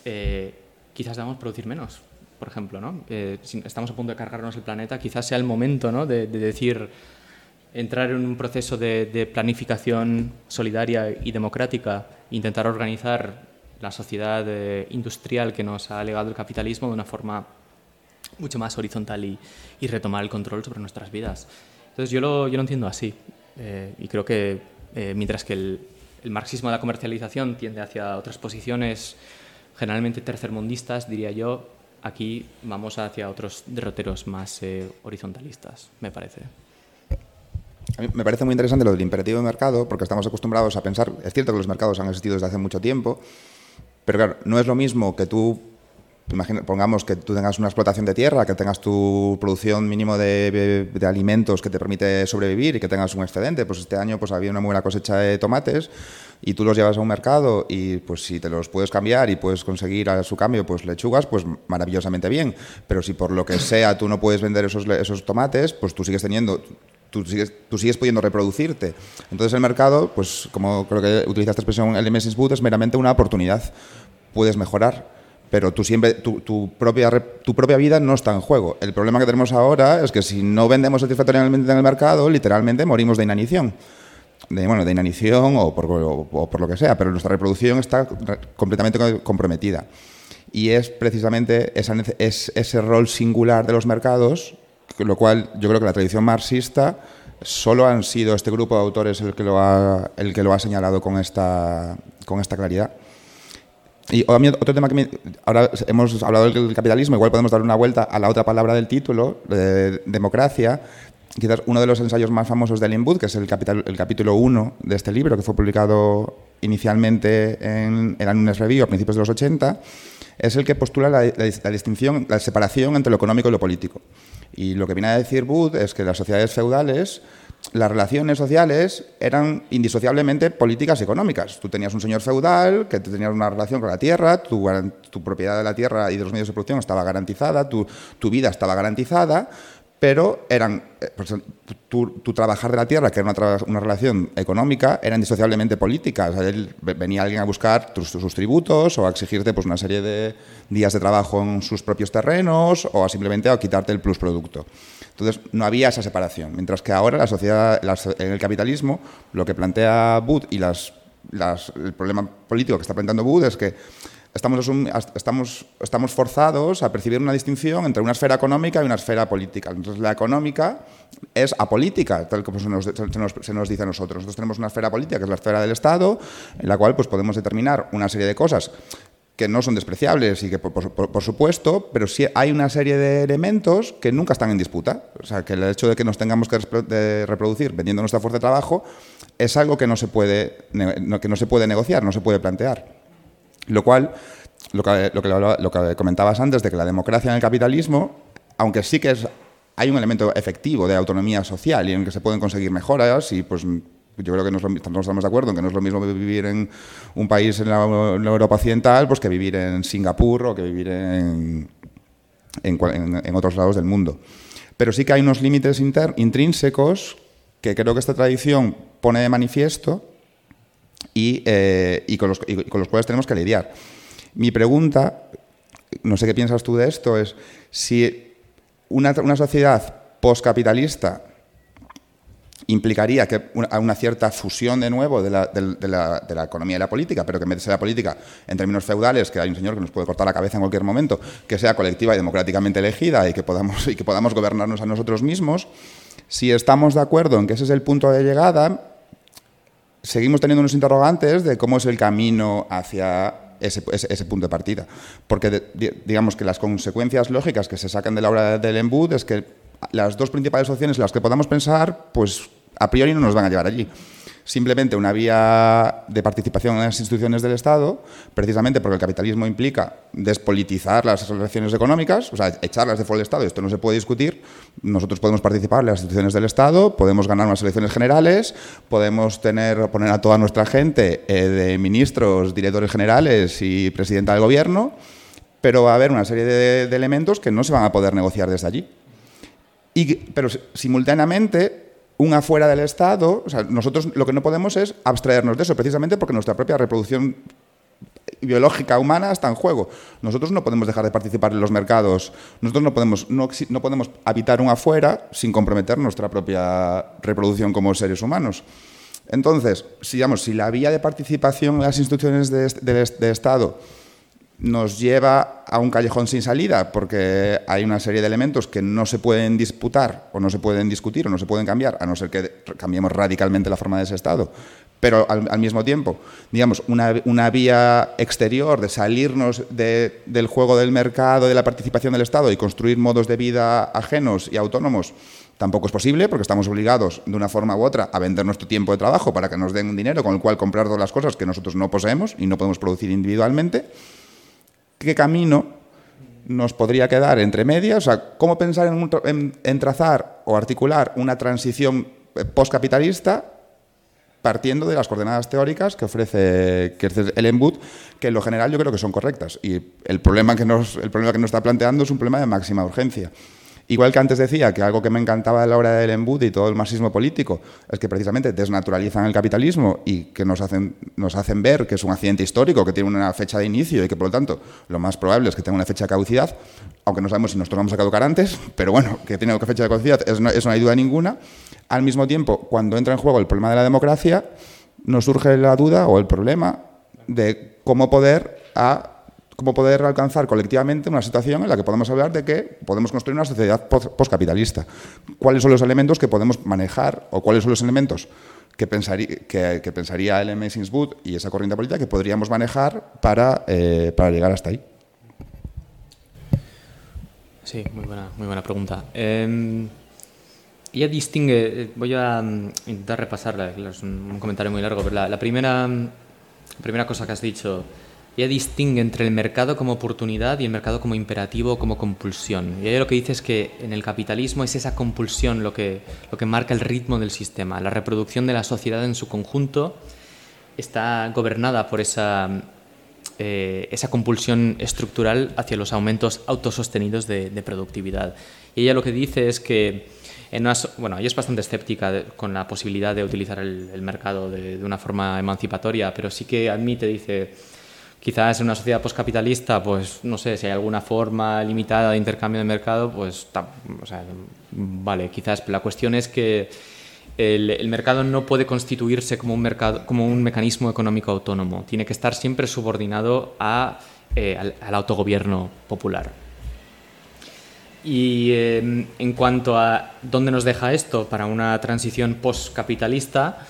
eh, quizás debamos producir menos, por ejemplo, ¿no? Eh, estamos a punto de cargarnos el planeta, quizás sea el momento ¿no? de, decir, entrar en un proceso de, de planificación solidaria y democrática, intentar organizar la sociedad eh, industrial que nos ha legado el capitalismo de una forma mucho más horizontal y, y retomar el control sobre nuestras vidas. Entonces yo lo, yo lo entiendo así eh, y creo que eh, mientras que el, el, marxismo de la comercialización tiende hacia otras posiciones generalmente tercermundistas, diría yo, aquí vamos hacia otros derroteros más eh, horizontalistas, me parece. A mí me parece muy interesante lo del imperativo de mercado, porque estamos acostumbrados a pensar, es cierto que los mercados han existido desde hace mucho tiempo, pero claro, no es lo mismo que tú Imagina, pongamos que tú tengas una explotación de tierra, que tengas tu producción mínimo de, de, alimentos que te permite sobrevivir y que tengas un excedente. Pues este año pues había una muy buena cosecha de tomates y tú los llevas a un mercado y pues si te los puedes cambiar y puedes conseguir a su cambio pues lechugas, pues maravillosamente bien. Pero si por lo que sea tú no puedes vender esos, esos tomates, pues tú sigues teniendo Tú sigues, tú sigues, pudiendo reproducirte. Entonces el mercado, pues como creo que utilizaste esta expresión, el Mrs. Boot, es meramente una oportunidad. Puedes mejorar pero tú siempre, tu, tu, propia, tu propia vida no está en juego. El problema que tenemos ahora es que si no vendemos satisfactoriamente en el mercado, literalmente morimos de inanición. De, bueno, de inanición o por, o, o por lo que sea, pero nuestra reproducción está completamente comprometida. Y es precisamente esa, es ese rol singular de los mercados, lo cual yo creo que la tradición marxista solo han sido este grupo de autores el que lo ha, el que lo ha señalado con esta, con esta claridad. Y a mí otro tema que me, ahora hemos hablado del capitalismo, igual podemos dar una vuelta a la otra palabra del título, de democracia. Quizás uno de los ensayos más famosos de Limwood, que es el, capital, el capítulo 1 de este libro, que fue publicado inicialmente en el Anunes Review a principios de los 80, es el que postula la, la, la, distinción, la separación entre lo económico y lo político. Y lo que viene a decir Wood es que las sociedades feudales las relaciones sociales eran indisociablemente políticas y económicas. Tú tenías un señor feudal que tenía una relación con la tierra, tu, tu, propiedad de la tierra y de los medios de producción estaba garantizada, tu vida estaba garantizada, pero eran pues, tu, trabajar de la tierra, que era una, relación económica, era indisociablemente política. O sea, venía alguien a buscar tus, sus, tributos o a exigirte pues, una serie de días de trabajo en sus propios terrenos o simplemente a quitarte el plusproducto. Entonces, no había esa separación. Mientras que ahora la sociedad, en el capitalismo, lo que plantea Booth y el problema político que está planteando Booth es que estamos, estamos, estamos forzados a percibir una distinción entre una esfera económica y una esfera política. Entonces, la económica es apolítica, tal como se nos, se nos, dice a nosotros. Nosotros tenemos una esfera política, que es la esfera del Estado, en la cual pues, podemos determinar una serie de cosas que no son despreciables y que, por, supuesto, pero sí hay una serie de elementos que nunca están en disputa. O sea, que el hecho de que nos tengamos que reproducir vendiendo nuestra fuerza de trabajo es algo que no se puede, que no se puede negociar, no se puede plantear. Lo cual, lo que, comentabas antes de que la democracia en el capitalismo, aunque sí que es, hay un elemento efectivo de autonomía social y en que se pueden conseguir mejoras y pues yo creo que no estamos de acuerdo en que no es lo mismo vivir en un país en la, Europa occidental pues que vivir en Singapur o que vivir en, en, en- otros lados del mundo. Pero sí que hay unos límites intrínsecos que creo que esta tradición pone de manifiesto y, eh, y con, los, cuales tenemos que lidiar. Mi pregunta, no sé qué piensas tú de esto, es si una, una sociedad postcapitalista implicaría que una, cierta fusión de nuevo de la, del- de la- de la economía y la política, pero que en de la política en términos feudales, que hay un señor que nos puede cortar la cabeza en cualquier momento, que sea colectiva y democráticamente elegida y que podamos, y que podamos gobernarnos a nosotros mismos, si estamos de acuerdo en que ese es el punto de llegada, seguimos teniendo unos interrogantes de cómo es el camino hacia ese, punto de partida. Porque digamos que las consecuencias lógicas que se sacan de la obra del Embud es que las dos principales opciones en las que podamos pensar, pues a priori no nos van a llevar allí. Simplemente una vía de participación en las instituciones del Estado, precisamente porque el capitalismo implica despolitizar las relaciones económicas, o sea, echarlas de fuera del Estado, esto no se puede discutir. Nosotros podemos participar en las instituciones del Estado, podemos ganar unas elecciones generales, podemos tener, poner a toda nuestra gente eh, de ministros, directores generales y presidenta del gobierno, pero va a haber una serie de, de elementos que no se van a poder negociar desde allí. Y, pero si- simultáneamente, un afuera del Estado, o sea, nosotros lo que no podemos es abstraernos de eso, precisamente porque nuestra propia reproducción biológica humana está en juego. Nosotros no podemos dejar de participar en los mercados, nosotros no podemos, no, no podemos habitar un afuera sin comprometer nuestra propia reproducción como seres humanos. Entonces, si, digamos, si la vía de participación en las instituciones de, de Estado nos lleva a un callejón sin salida porque hay una serie de elementos que no se pueden disputar o no se pueden discutir o no se pueden cambiar, a no ser que cambiemos radicalmente la forma de ese Estado. Pero al, al mismo tiempo, digamos, una, una vía exterior de salirnos de- del juego del mercado, de la participación del Estado y construir modos de vida ajenos y autónomos, tampoco es posible porque estamos obligados de una forma u otra a vender nuestro tiempo de trabajo para que nos den un dinero con el cual comprar todas las cosas que nosotros no poseemos y no podemos producir individualmente qué camino nos podría quedar entre medias, o sea, cómo pensar en, un en- en trazar o articular una transición eh, postcapitalista partiendo de las coordenadas teóricas que ofrece, que ofrece el Embud, que en lo general yo creo que son correctas. Y el problema, que nos, el problema que nos está planteando es un problema de máxima urgencia. Igual que antes decía que algo que me encantaba de la obra del Embud y todo el marxismo político es que precisamente desnaturalizan el capitalismo y que nos hacen, nos hacen ver que es un accidente histórico, que tiene una fecha de inicio y que por lo tanto lo más probable es que tenga una fecha de caducidad, aunque no sabemos si nos vamos a caducar antes, pero bueno, que tiene una fecha de caducidad, eso no, eso no hay duda ninguna. Al mismo tiempo, cuando entra en juego el problema de la democracia, nos surge la duda o el problema de cómo poder a cómo poder alcanzar colectivamente una situación en la que podemos hablar de que podemos construir una sociedad post- postcapitalista. ¿Cuáles son los elementos que podemos manejar o cuáles son los elementos que, pensaría, que, que pensaría y esa corriente política que podríamos manejar para, eh, para llegar hasta ahí? Sí, muy buena, muy buena pregunta. Eh, ella distingue, eh, voy a mm, intentar repasarla, es un, comentario muy largo, pero la, la primera, la primera cosa que has dicho, ella distingue entre el mercado como oportunidad y el mercado como imperativo como compulsión. Y ella lo que dice es que en el capitalismo es esa compulsión lo que, lo que marca el ritmo del sistema. La reproducción de la sociedad en su conjunto está gobernada por esa, eh, esa compulsión estructural hacia los aumentos autosostenidos de, productividad. Y ella lo que dice es que, bueno, ella es bastante escéptica con la posibilidad de utilizar el, el mercado de, de una forma emancipatoria, pero sí que admite, dice, quizás en una sociedad poscapitalista, pues no sé, si hay alguna forma limitada de intercambio de mercado, pues vale, quizás la cuestión es que el, mercado no puede constituirse como un, mercado, como un mecanismo económico autónomo, tiene que estar siempre subordinado eh, al, autogobierno popular. Y eh, en cuanto a dónde nos deja esto para una transición postcapitalista,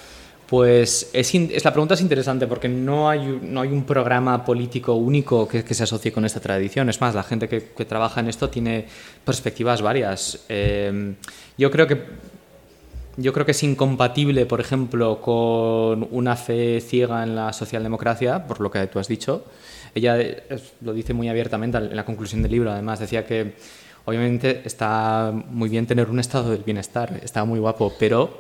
Pues es, la pregunta es interesante porque no hay, no hay un programa político único que, se asocie con esta tradición. Es más, la gente que, trabaja en esto tiene perspectivas varias. Eh, yo creo que yo creo que es incompatible, por ejemplo, con una fe ciega en la socialdemocracia, por lo que tú has dicho. Ella eh, lo dice muy abiertamente en la conclusión del libro, además, decía que obviamente está muy bien tener un estado del bienestar, está muy guapo, pero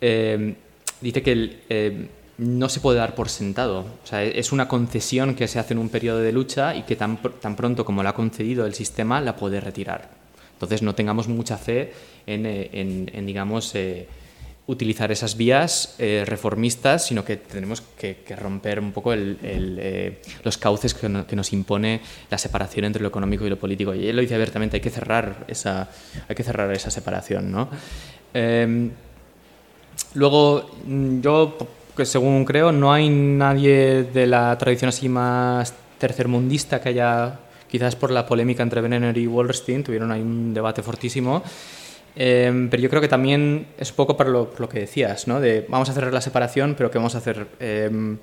eh, dice que el, eh, no se puede dar por sentado. O sea, es una concesión que se hace en un periodo de lucha y que tan, tan pronto como la ha concedido el sistema, la puede retirar. Entonces no tengamos mucha fe en, eh, en- en, digamos, eh, utilizar esas vías eh, reformistas, sino que tenemos que, que romper un poco el- el, eh, los cauces que, no- que nos impone la separación entre lo económico y lo político. Y él lo dice abiertamente, hay que cerrar esa, hay que cerrar esa separación. ¿no? Luego, mm, yo, que según creo, no hay nadie de la tradición así más tercermundista que haya, quizás por la polémica entre Brenner y Wallerstein, tuvieron ahí un debate fortísimo. Eh, pero yo creo que también es poco por lo, lo que decías, ¿no? De vamos a cerrar la separación, pero ¿qué vamos a hacer? Eh,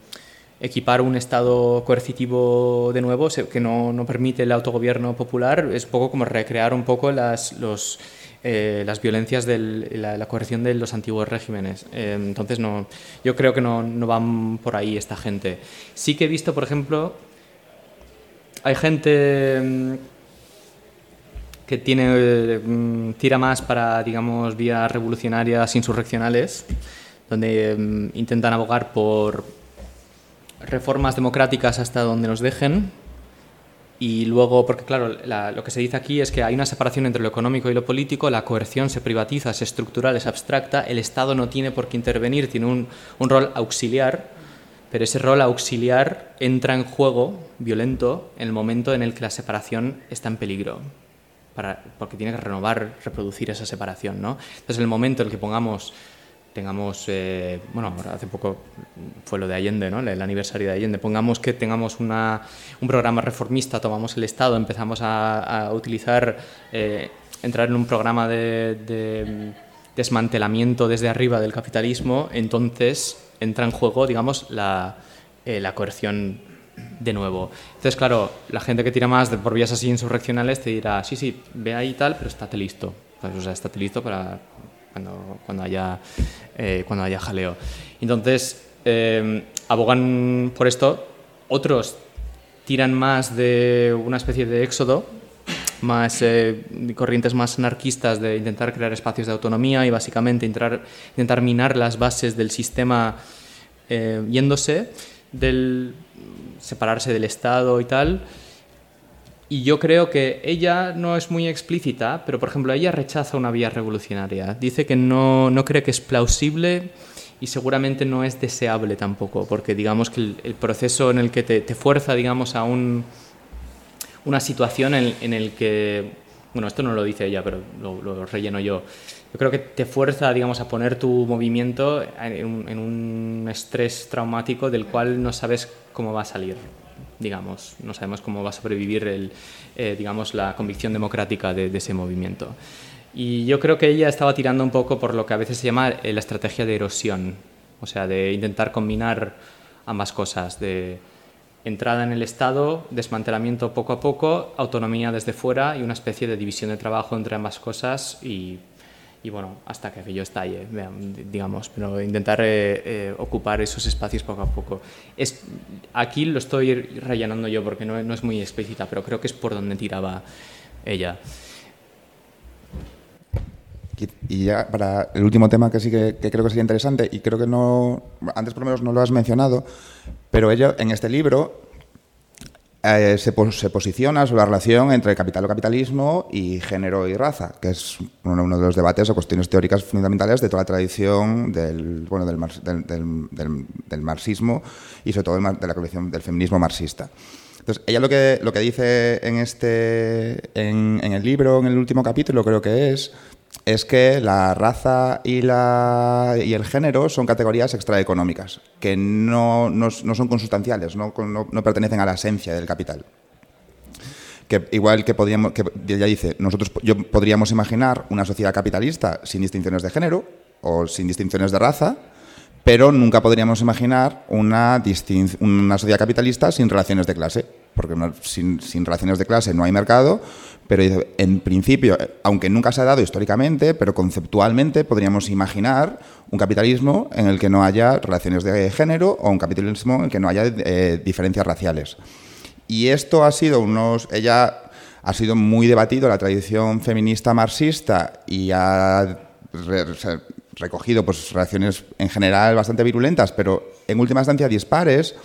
equipar un Estado coercitivo de nuevo que no, no permite el autogobierno popular es poco como recrear un poco las, los, eh, las violencias de la, coerción de los antiguos regímenes. Eh, entonces, no, yo creo que no, no van por ahí esta gente. Sí que he visto, por ejemplo, hay gente mm, que tiene, mm, tira más para, digamos, vías revolucionarias insurreccionales, donde mm, intentan abogar por reformas democráticas hasta donde nos dejen. Y luego, porque claro, la- lo que se dice aquí es que hay una separación entre lo económico y lo político, la coerción se privatiza, es estructural, es abstracta, el Estado no tiene por qué intervenir, tiene un, un rol auxiliar, pero ese rol auxiliar entra en juego violento en el momento en el que la separación está en peligro, para, porque tiene que renovar, reproducir esa separación. ¿no? Entonces, en el momento en el que pongamos tengamos, eh, bueno, hace poco fue lo de Allende, ¿no? el aniversario de Allende, pongamos que tengamos una, un programa reformista, tomamos el Estado, empezamos a, utilizar, eh, entrar en un programa de, de desmantelamiento desde arriba del capitalismo, entonces entra en juego, digamos, la, eh, la coerción de nuevo. Entonces, claro, la gente que tira más de, por vías así insurreccionales te dirá, sí, sí, ve ahí y tal, pero estate listo. Pues, o sea, estate listo para cuando, haya, eh, cuando haya jaleo. Entonces, eh, abogan por esto. Otros tiran más de una especie de éxodo, más eh, corrientes más anarquistas de intentar crear espacios de autonomía y básicamente intentar, intentar minar las bases del sistema eh, yéndose, del separarse del Estado y tal. Y yo creo que ella no es muy explícita, pero por ejemplo, ella rechaza una vía revolucionaria. Dice que no, no cree que es plausible y seguramente no es deseable tampoco, porque digamos que el, el proceso en el que te, te fuerza, digamos, a un, una situación en, en, el que, bueno, esto no lo dice ella, pero lo, lo, relleno yo. Yo creo que te fuerza, digamos, a poner tu movimiento en un, en un estrés traumático del cual no sabes cómo va a salir digamos, no sabemos cómo va a sobrevivir el, eh, digamos, la convicción democrática de, de, ese movimiento. Y yo creo que ella estaba tirando un poco por lo que a veces se llama eh, la estrategia de erosión, o sea, de intentar combinar ambas cosas, de entrada en el Estado, desmantelamiento poco a poco, autonomía desde fuera y una especie de división de trabajo entre ambas cosas y y bueno, hasta que aquello estalle, digamos, pero intentar eh, eh, ocupar esos espacios poco a poco. Es, aquí lo estoy rellenando yo porque no, no, es muy explícita, pero creo que es por donde tiraba ella. Y ya para el último tema que sí que, que, creo que sería interesante, y creo que no, antes por lo menos no lo has mencionado, pero ella en este libro eh, se, posiciona sobre la relación entre capital o capitalismo y género y raza, que es uno, de los debates o cuestiones teóricas fundamentales de toda la tradición del, marxismo y sobre todo la colección del feminismo marxista. Entonces, ella lo que, lo que dice en, este, en el libro, en el último capítulo, creo que es, es que la raza y, la, y el género son categorías extraeconómicas, que no, no, no son consustanciales, no, no, pertenecen a la esencia del capital. Que igual que podríamos, que ella dice, nosotros yo podríamos imaginar una sociedad capitalista sin distinciones de género o sin distinciones de raza, pero nunca podríamos imaginar una, una sociedad capitalista sin relaciones de clase, porque sin, sin, relaciones de clase no hay mercado, pero en principio, aunque nunca se ha dado históricamente, pero conceptualmente podríamos imaginar un capitalismo en el que no haya relaciones de género o un capitalismo en el que no haya eh, diferencias raciales. Y esto ha sido unos... Ella ha sido muy debatido la tradición feminista marxista y ha recogido pues, reacciones en general bastante virulentas, pero en última instancia dispares,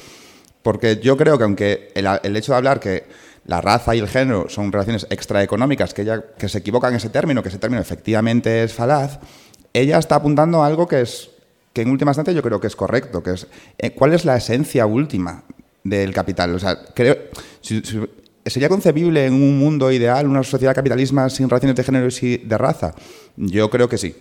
porque yo creo que aunque el, hecho de hablar que la raza y el género son relaciones extraeconómicas, que, ella, que se equivoca en ese término, que ese término efectivamente es falaz, ella está apuntando a algo que es que en última instancia yo creo que es correcto, que es eh, cuál es la esencia última del capital. O sea, creo, ¿Sería concebible en un mundo ideal una sociedad capitalista sin relaciones de género y de raza? Yo creo que sí.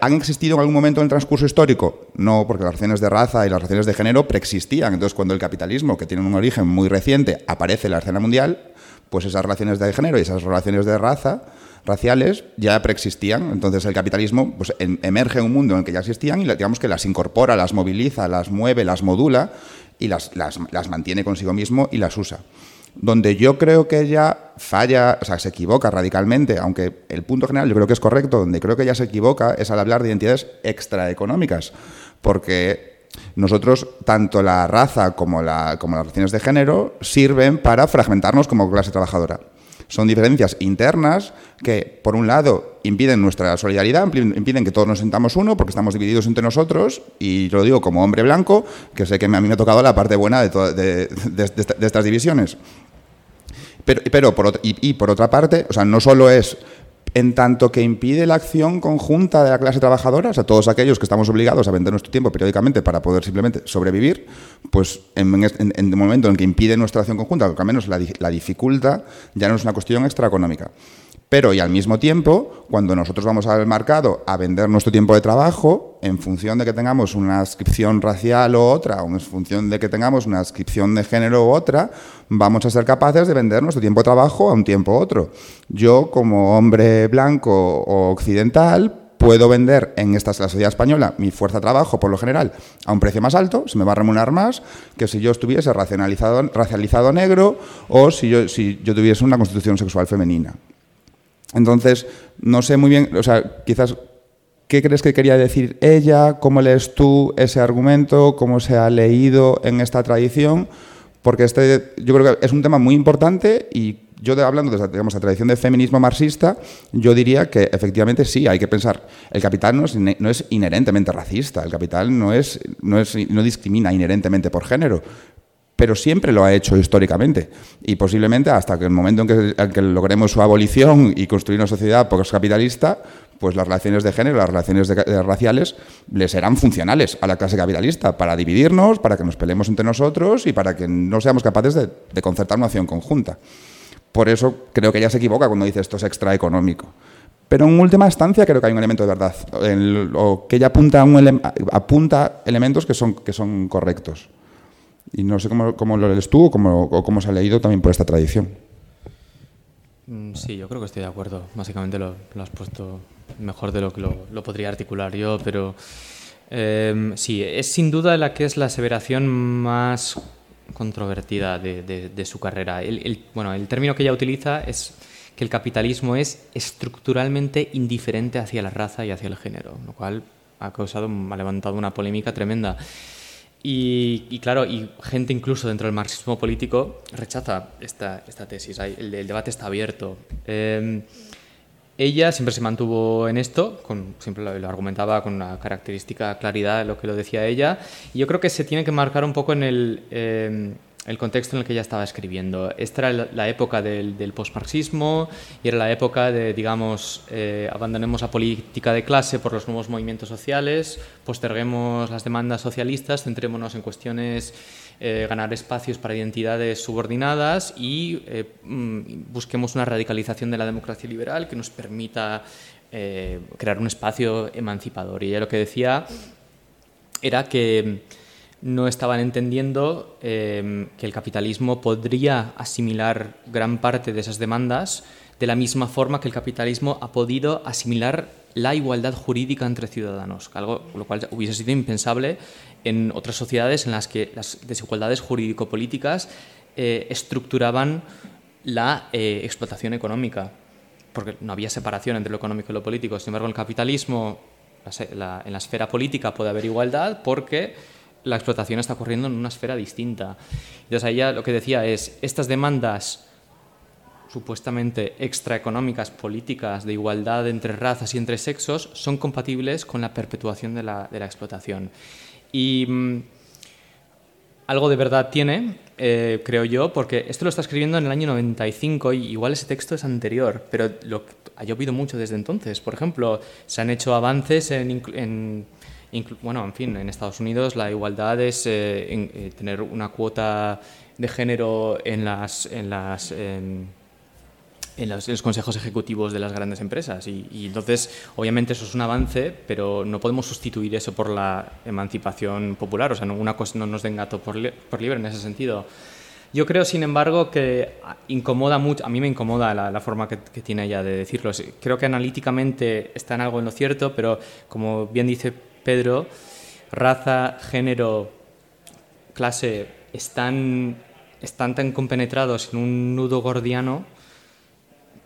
¿Han existido en algún momento en el transcurso histórico? No, porque las relaciones de raza y las relaciones de género preexistían. Entonces, cuando el capitalismo, que tiene un origen muy reciente, aparece en la escena mundial, pues esas relaciones de género y esas relaciones de raza raciales ya preexistían. Entonces el capitalismo pues, em, emerge en un mundo en el que ya existían y digamos que las incorpora, las moviliza, las mueve, las modula y las mantiene consigo mismo y las usa. Donde yo creo que ella falla, o sea, se equivoca radicalmente, aunque el punto general yo creo que es correcto, donde creo que ella se equivoca es al hablar de identidades extraeconómicas, porque nosotros, tanto la raza como, la, como las relaciones de género, sirven para fragmentarnos como clase trabajadora. Son diferencias internas que, por un lado, impiden nuestra solidaridad, impiden que todos nos sintamos uno, porque estamos divididos entre nosotros, y yo lo digo como hombre blanco, que sé que a mí me ha tocado la parte buena de, estas divisiones. Pero, pero y, por otra parte, o sea, no solo es en tanto que impide la acción conjunta de la clase trabajadora, o sea, todos aquellos que estamos obligados a vender nuestro tiempo periódicamente para poder simplemente sobrevivir, pues en, el momento en que impide nuestra acción conjunta, al menos la, la dificulta, ya no es una cuestión extraeconómica. Pero y al mismo tiempo, cuando nosotros vamos al mercado a vender nuestro tiempo de trabajo, en función de que tengamos una inscripción racial u otra, o en función de que tengamos una inscripción de género u otra, vamos a ser capaces de vender nuestro tiempo de trabajo a un tiempo u otro. Yo, como hombre blanco o occidental, puedo vender en esta la sociedad española mi fuerza de trabajo, por lo general, a un precio más alto, se me va a remunerar más que si yo estuviese racializado, negro o si yo tuviese una constitución sexual femenina. Entonces, no sé muy bien, o sea, quizás, ¿qué crees que quería decir ella? ¿Cómo lees tú ese argumento? ¿Cómo se ha leído en esta tradición? Porque este, yo creo que es un tema muy importante y yo hablando de digamos, la tradición del feminismo marxista, yo diría que efectivamente sí, hay que pensar, el capital no es, no es inherentemente racista, el capital no, es, no, es, no discrimina inherentemente por género, pero siempre lo ha hecho históricamente. Y posiblemente hasta que el momento en que, logremos su abolición y construir una sociedad postcapitalista, pues las relaciones de género, las relaciones raciales, le serán funcionales a la clase capitalista para dividirnos, para que nos peleemos entre nosotros y para que no seamos capaces de, concertar una acción conjunta. Por eso creo que ella se equivoca cuando dice esto es extraeconómico. Pero en última instancia creo que hay un elemento de verdad, o que ella apunta, un elementos que son correctos. Y no sé cómo, lo lees tú o cómo, se ha leído también por esta tradición. Mm, sí, yo creo que estoy de acuerdo. Básicamente lo, has puesto mejor de lo que lo, podría articular yo, pero em, sí, es sin duda la que es la aseveración más controvertida de, su carrera. El, bueno, el término que ella utiliza es que el capitalismo es estructuralmente indiferente hacia la raza y hacia el género, lo cual ha causado, ha levantado una polémica tremenda. Y, claro, y gente incluso dentro del marxismo político rechaza esta, esta tesis. El, debate está abierto. Em, ella siempre se mantuvo en esto, con, siempre lo, argumentaba con una característica claridad lo que lo decía ella. Y yo creo que se tiene que marcar un poco en el, em, el contexto en el que ella estaba escribiendo. Esta era la época del, del postmarxismo y era la época de, digamos, eh, abandonemos la política de clase por los nuevos movimientos sociales, posterguemos las demandas socialistas, centrémonos en cuestiones, eh, ganar espacios para identidades subordinadas y eh, mm, busquemos una radicalización de la democracia liberal que nos permita crear un espacio emancipador. Y ella lo que decía era que no estaban entendiendo eh, que el capitalismo podría asimilar gran parte de esas demandas de la misma forma que el capitalismo ha podido asimilar la igualdad jurídica entre ciudadanos, algo lo cual hubiese sido impensable en otras sociedades en las que las desigualdades jurídico-políticas eh, estructuraban la eh, explotación económica, porque no había separación entre lo económico y lo político. Sin embargo, en el capitalismo, en la esfera política puede haber igualdad porque la explotación está ocurriendo en una esfera distinta. Entonces, ella lo que decía es, estas demandas supuestamente extraeconómicas, políticas, de igualdad entre razas y entre sexos, son compatibles con la perpetuación de la, explotación. Y mm, algo de verdad tiene, eh, creo yo, porque esto lo está escribiendo en el año 95 y igual ese texto es anterior, pero lo, ha llovido mucho desde entonces. Por ejemplo, se han hecho avances en, bueno, en fin, en Estados Unidos la igualdad es eh, eh, tener una cuota de género en las, en las en los, consejos ejecutivos de las grandes empresas. Y, entonces, obviamente, eso es un avance, pero no podemos sustituir eso por la emancipación popular. O sea, no, cosa no nos den gato por, libre en ese sentido. Yo creo, sin embargo, que incomoda mucho, a mí me incomoda la, forma que, tiene ella de decirlo. Creo que analíticamente está en algo en lo cierto, pero como bien dice Pedro, raza, género, clase están, están tan compenetrados en un nudo gordiano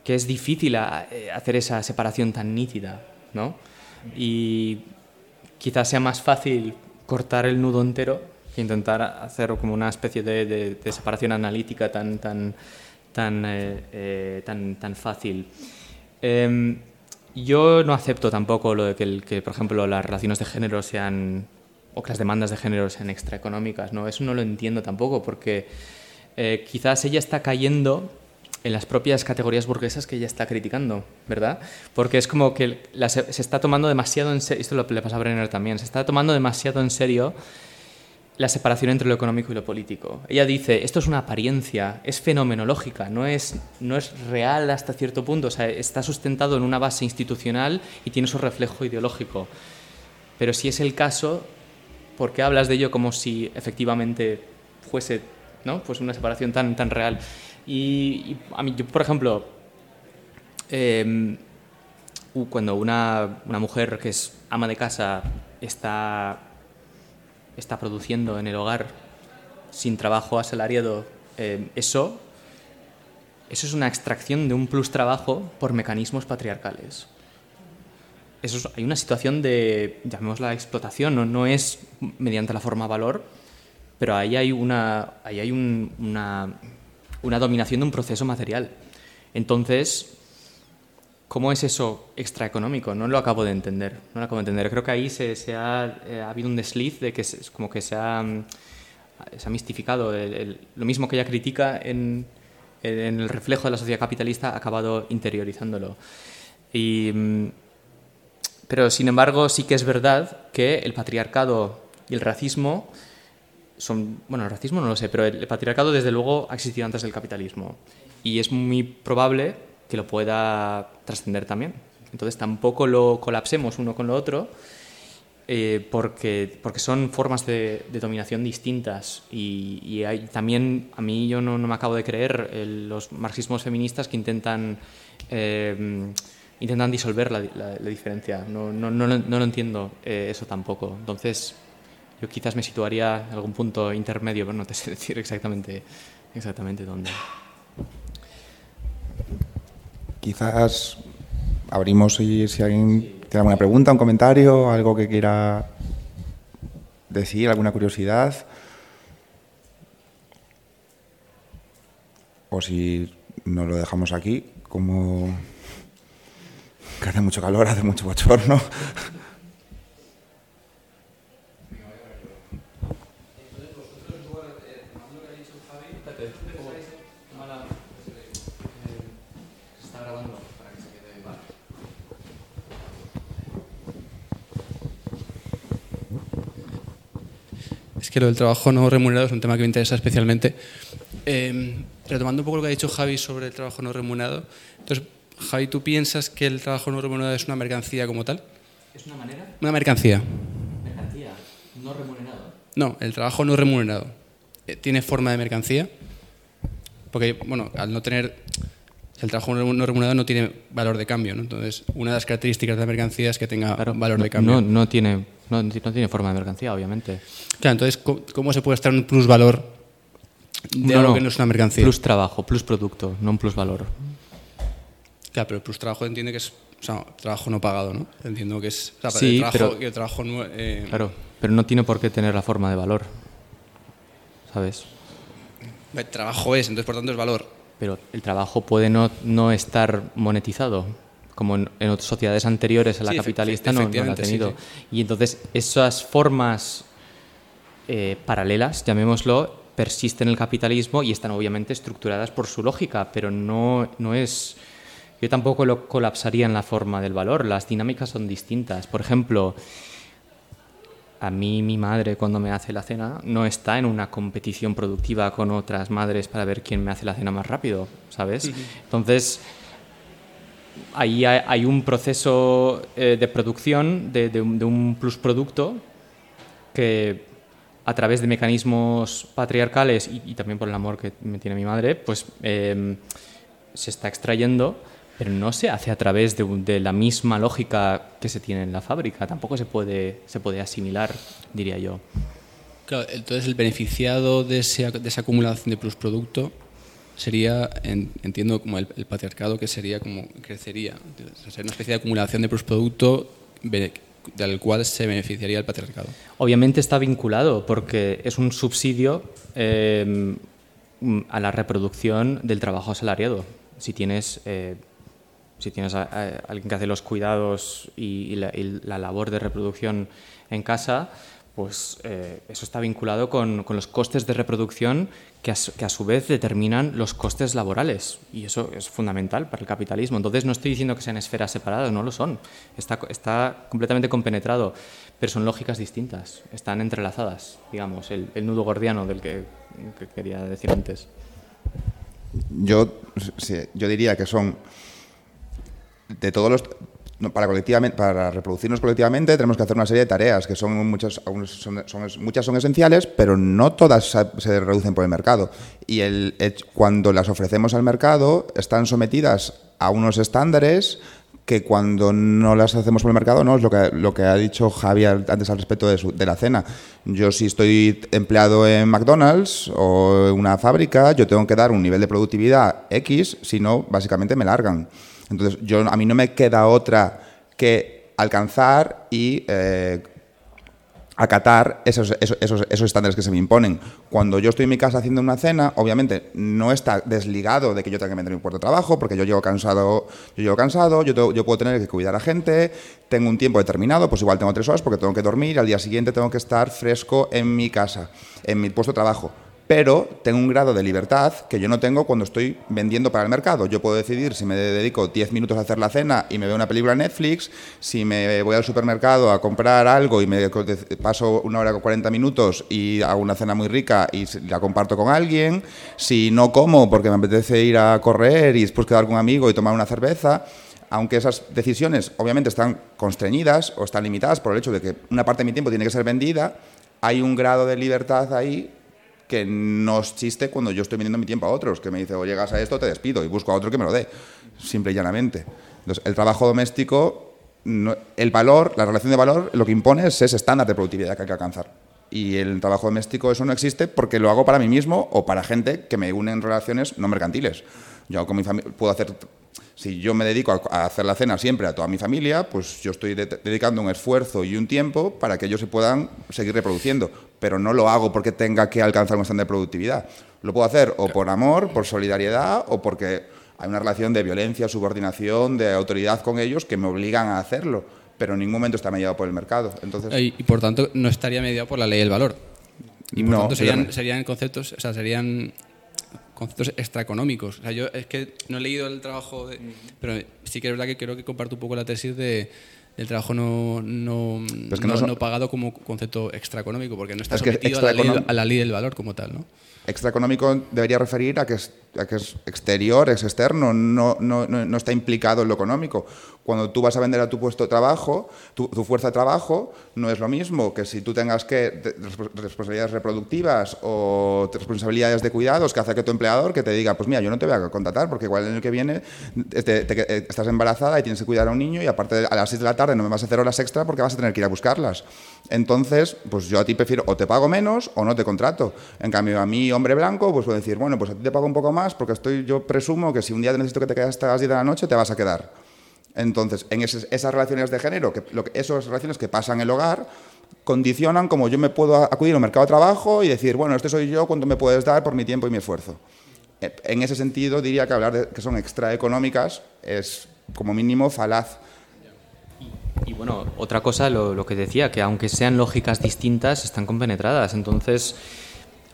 que es difícil eh, hacer esa separación tan nítida, ¿no? Y quizás sea más fácil cortar el nudo entero que intentar hacer como una especie de, separación analítica tan, tan, tan, eh, eh, tan, tan fácil. Em, yo no acepto tampoco lo de que, que, por ejemplo, las relaciones de género sean, o que las demandas de género sean extraeconómicas, ¿no? Eso no lo entiendo tampoco, porque quizás ella está cayendo en las propias categorías burguesas que ella está criticando, ¿verdad? Porque es como que se está tomando demasiado en serio, esto le pasa a Brenner también, se está tomando demasiado en serio la separación entre lo económico y lo político. Ella dice, esto es una apariencia, es fenomenológica, no es, no es real hasta cierto punto, está sustentado en una base institucional y tiene su reflejo ideológico. Pero si es el caso, ¿por qué hablas de ello como si efectivamente fuese pues una separación tan, tan real? Y, a mí, yo, por ejemplo, em, cuando una, una, mujer que es ama de casa está, está produciendo en el hogar sin trabajo asalariado, em, eso, eso es una extracción de un plus trabajo por mecanismos patriarcales. Eso hay una situación de, llamémosla explotación, no, no es mediante la forma valor, pero ahí hay una, ahí hay una, una dominación de un proceso material. Entonces, ¿cómo es eso extraeconómico? No lo acabo de entender. No lo acabo de entender. Creo que ahí se, se ha, eh, ha, habido un desliz de que es como que se ha, mm, se ha mistificado. lo mismo que ella critica en, en, el reflejo de la sociedad capitalista ha acabado interiorizándolo. Y, mm, pero, sin embargo, sí que es verdad que el patriarcado y el racismo bueno, el racismo no lo sé, pero el patriarcado desde luego ha existido antes del capitalismo y es muy probable que lo pueda trascender también. Entonces tampoco lo colapsemos uno con lo otro eh, porque, porque son formas de, dominación distintas y, hay, también a mí yo no, me acabo de creer los marxismos feministas que intentan... Eh, intentan disolver la, diferencia. No, no, no, no, lo entiendo eh, eso tampoco. Entonces, yo quizás me situaría en algún punto intermedio, pero no te sé decir exactamente, exactamente dónde. Quizás abrimos si, si alguien tiene alguna pregunta, un comentario, algo que quiera decir, alguna curiosidad. O si nos lo dejamos aquí, como que hace mucho calor, hace mucho bochorno. Que lo del trabajo no remunerado es un tema que me interesa especialmente. Em, retomando un poco lo que ha dicho Javi sobre el trabajo no remunerado, entonces, Javi, ¿tú piensas que el trabajo no remunerado es una mercancía como tal? ¿Es una manera? Una mercancía. ¿Mercancía? ¿No remunerado? No, el trabajo no remunerado. Eh, ¿Tiene forma de mercancía? Porque, bueno, al no tener el trabajo no remunerado no tiene valor de cambio, ¿no? Entonces, una de las características de la mercancía es que tenga valor de cambio. No, no, tiene, no, tiene forma de mercancía, obviamente. Claro, entonces, ¿cómo, se puede estar un plusvalor de algo que no es una mercancía? Plus trabajo, plus producto, no un plus valor. Claro, pero el plus trabajo entiende que es o sea, trabajo no pagado, ¿no? Entiendo que es o sea, sí, trabajo, pero, el trabajo no, eh, claro, pero no tiene por qué tener la forma de valor, ¿sabes? El trabajo es, entonces por tanto es valor. Pero el trabajo puede no, no estar monetizado, como en, otras sociedades anteriores a la capitalista no, lo ha tenido. Y entonces esas formas eh, paralelas, llamémoslo, persisten en el capitalismo y están obviamente estructuradas por su lógica, pero no, no es... Yo tampoco lo colapsaría en la forma del valor, las dinámicas son distintas. Por ejemplo, a mí mi madre cuando me hace la cena no está en una competición productiva con otras madres para ver quién me hace la cena más rápido, ¿sabes? Entonces, ahí hay, un proceso eh, de producción de, un, plus producto que a través de mecanismos patriarcales y, también por el amor que me tiene mi madre, pues eh, se está extrayendo pero no se hace a través de, la misma lógica que se tiene en la fábrica. Tampoco se puede, se puede asimilar, diría yo. Claro, entonces el beneficiado de, de esa acumulación de plusproducto sería, entiendo, como el, patriarcado, que sería como crecería. sería una especie de acumulación de plusproducto del cual se beneficiaría el patriarcado. Obviamente está vinculado porque es un subsidio eh, a la reproducción del trabajo asalariado. Si tienes eh, si tienes a, alguien que hace los cuidados y, la, labor de reproducción en casa, pues eh, eso está vinculado con, los costes de reproducción que a, su vez determinan los costes laborales. Y eso es fundamental para el capitalismo. Entonces no estoy diciendo que sean esferas separadas, no lo son. Está, está completamente compenetrado, pero son lógicas distintas, están entrelazadas, digamos, el, nudo gordiano del que, quería decir antes. Yo, yo diría que son de todos los para, colectivamente, para reproducirnos colectivamente tenemos que hacer una serie de tareas que son muchas, son, muchas son esenciales, pero no todas se, reducen por el mercado. Y el, cuando las ofrecemos al mercado están sometidas a unos estándares que cuando no las hacemos por el mercado, no es lo que, lo que ha dicho Javier antes al respecto de, de la cena. Yo si estoy empleado en McDonald's o en una fábrica, yo tengo que dar un nivel de productividad X, si no, básicamente me largan. Entonces, yo, a mí no me queda otra que alcanzar y eh, acatar esos, esos, estándares que se me imponen. Cuando yo estoy en mi casa haciendo una cena, obviamente no está desligado de que yo tenga que meter mi puerto de trabajo, porque yo llego cansado, yo llego cansado, yo, yo puedo tener que cuidar a gente, tengo un tiempo determinado, pues igual tengo tres horas porque tengo que dormir, al día siguiente tengo que estar fresco en mi casa, en mi puesto de trabajo pero tengo un grado de libertad que yo no tengo cuando estoy vendiendo para el mercado. Yo puedo decidir si me dedico 10 minutos a hacer la cena y me veo una película en Netflix, si me voy al supermercado a comprar algo y me paso una hora con 40 minutos y hago una cena muy rica y la comparto con alguien, si no como porque me apetece ir a correr y después quedar con un amigo y tomar una cerveza aunque esas decisiones obviamente están constreñidas o están limitadas por el hecho de que una parte de mi tiempo tiene que ser vendida, hay un grado de libertad ahí que no existe cuando yo estoy vendiendo mi tiempo a otros, que me dice, o llegas a esto, te despido y busco a otro que me lo dé, simple y llanamente. Entonces, el trabajo doméstico, el valor, la relación de valor, lo que impone es ese estándar de productividad que hay que alcanzar. Y el trabajo doméstico eso no existe porque lo hago para mí mismo o para gente que me une en relaciones no mercantiles. Yo con mi puedo hacer si yo me dedico a, hacer la cena siempre a toda mi familia, pues yo estoy dedicando un esfuerzo y un tiempo para que ellos se puedan seguir reproduciendo, pero no lo hago porque tenga que alcanzar un estándar de productividad. Lo puedo hacer o por amor, por solidaridad o porque hay una relación de violencia, subordinación, de autoridad con ellos que me obligan a hacerlo, pero en ningún momento está mediado por el mercado. Entonces, y, por tanto no estaría mediado por la ley del valor. Y por tanto serían, serían conceptos, o sea, serían conceptos extraeconómicos. O sea, yo es que no he leído el trabajo, pero sí que es verdad que creo que comparto un poco la tesis de del trabajo no, no, no, pagado como concepto extraeconómico, porque no está sometido a, la ley, a la ley del valor como tal. ¿no? Extraeconómico debería referir a que, es, a que es exterior, es externo, no, no, no, está implicado en lo económico. Cuando tú vas a vender a tu puesto de trabajo, tu, fuerza de trabajo no es lo mismo que si tú tengas que de- resp- responsabilidades reproductivas o responsabilidades de cuidados que hace que tu empleador que te diga, pues mira, yo no te voy a contratar porque igual el año que viene estás embarazada y tienes que cuidar a un niño y aparte a las 6 de la tarde no me vas a hacer horas extra porque vas a tener que ir a buscarlas. Entonces, pues yo a ti prefiero o te pago menos o no te contrato. En cambio, a mí, hombre blanco, pues puedo decir, bueno, pues a ti te pago un poco más porque estoy, yo presumo que si un día necesito que te quedes hasta las 10 de la noche, te vas a quedar. Entonces, en esas, relaciones de género, que, esas relaciones que pasan en el hogar, condicionan como yo me puedo acudir al mercado de trabajo y decir, bueno, este soy yo, ¿cuánto me puedes dar por mi tiempo y mi esfuerzo? Eh, En ese sentido, diría que hablar de que son extraeconómicas es, como mínimo, falaz. Y bueno, otra cosa, lo, lo que decía, que aunque sean lógicas distintas, están compenetradas. Entonces,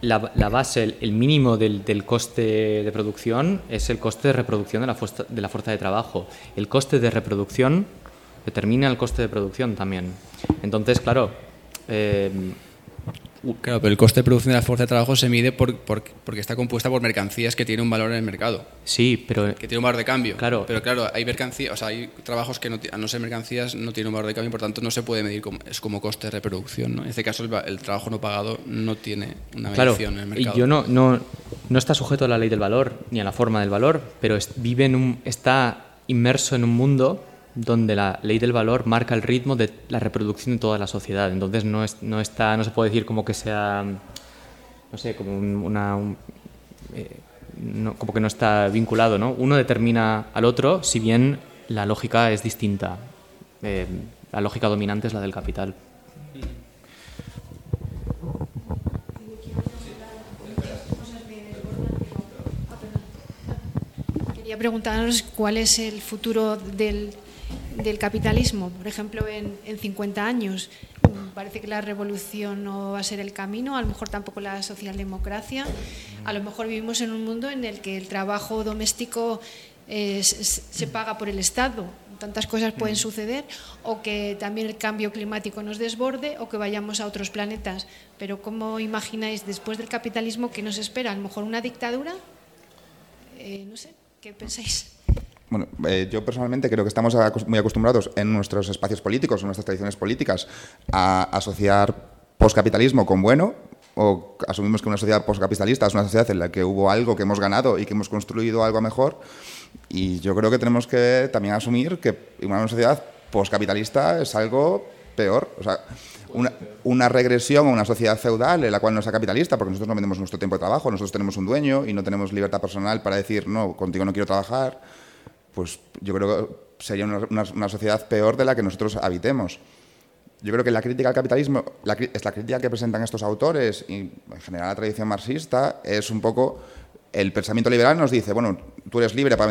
la, la base, el, el mínimo del, del coste de producción es el coste de reproducción de la, fuerza, de la fuerza de trabajo. El coste de reproducción determina el coste de producción también. Entonces, claro, eh, Claro, pero el coste de producción de la fuerza de trabajo se mide por, por- porque está compuesta por mercancías que tienen un valor en el mercado, sí, pero que tienen un valor de cambio. Claro. Pero claro, hay mercancías, o sea, hay trabajos que no, a no ser mercancías no tienen un valor de cambio, por tanto no se puede medir como, es como coste de reproducción. ¿no? En este caso, el, trabajo no pagado no tiene una Claro, medición en el y mercado. yo no, no, no está sujeto a la ley del valor ni a la forma del valor, pero es- vive en un, está inmerso en un mundo donde la ley del valor marca el ritmo de la reproducción de toda la sociedad. Entonces no, es, no, está, no se puede decir como que sea, no sé, como un- una... un- eh, como que no está vinculado, ¿no? Uno determina al otro, si bien la lógica es distinta. Eh, la lógica dominante es la del capital. Quería preguntaros cuál es el futuro del, del capitalismo. Por ejemplo, en, en 50 años, mm, parece que la revolución no va a ser el camino, a lo mejor tampoco la socialdemocracia. A lo mejor vivimos en un mundo en el que el trabajo doméstico eh, se, se paga por el Estado. Tantas cosas pueden suceder, o que también el cambio climático nos desborde, o que vayamos a otros planetas. Pero ¿cómo imagináis después del capitalismo qué nos espera? ¿A lo mejor una dictadura? Eh, no sé, ¿qué pensáis? Bueno, eh, yo personalmente creo que estamos muy acostumbrados en nuestros espacios políticos, en nuestras tradiciones políticas, a asociar poscapitalismo con bueno, o asumimos que una sociedad poscapitalista es una sociedad en la que hubo algo que hemos ganado y que hemos construido algo mejor. Y yo creo que tenemos que también asumir que una sociedad poscapitalista es algo peor. O sea, una, una regresión a una sociedad feudal en la cual no sea capitalista, porque nosotros no vendemos nuestro tiempo de trabajo, nosotros tenemos un dueño y no tenemos libertad personal para decir, no, contigo no quiero trabajar, pues yo creo que sería una, sociedad peor de la que nosotros habitemos. Yo creo que la crítica al capitalismo, la, es la crítica que presentan estos autores y en general la tradición marxista, es un poco el pensamiento liberal nos dice, bueno, tú eres libre para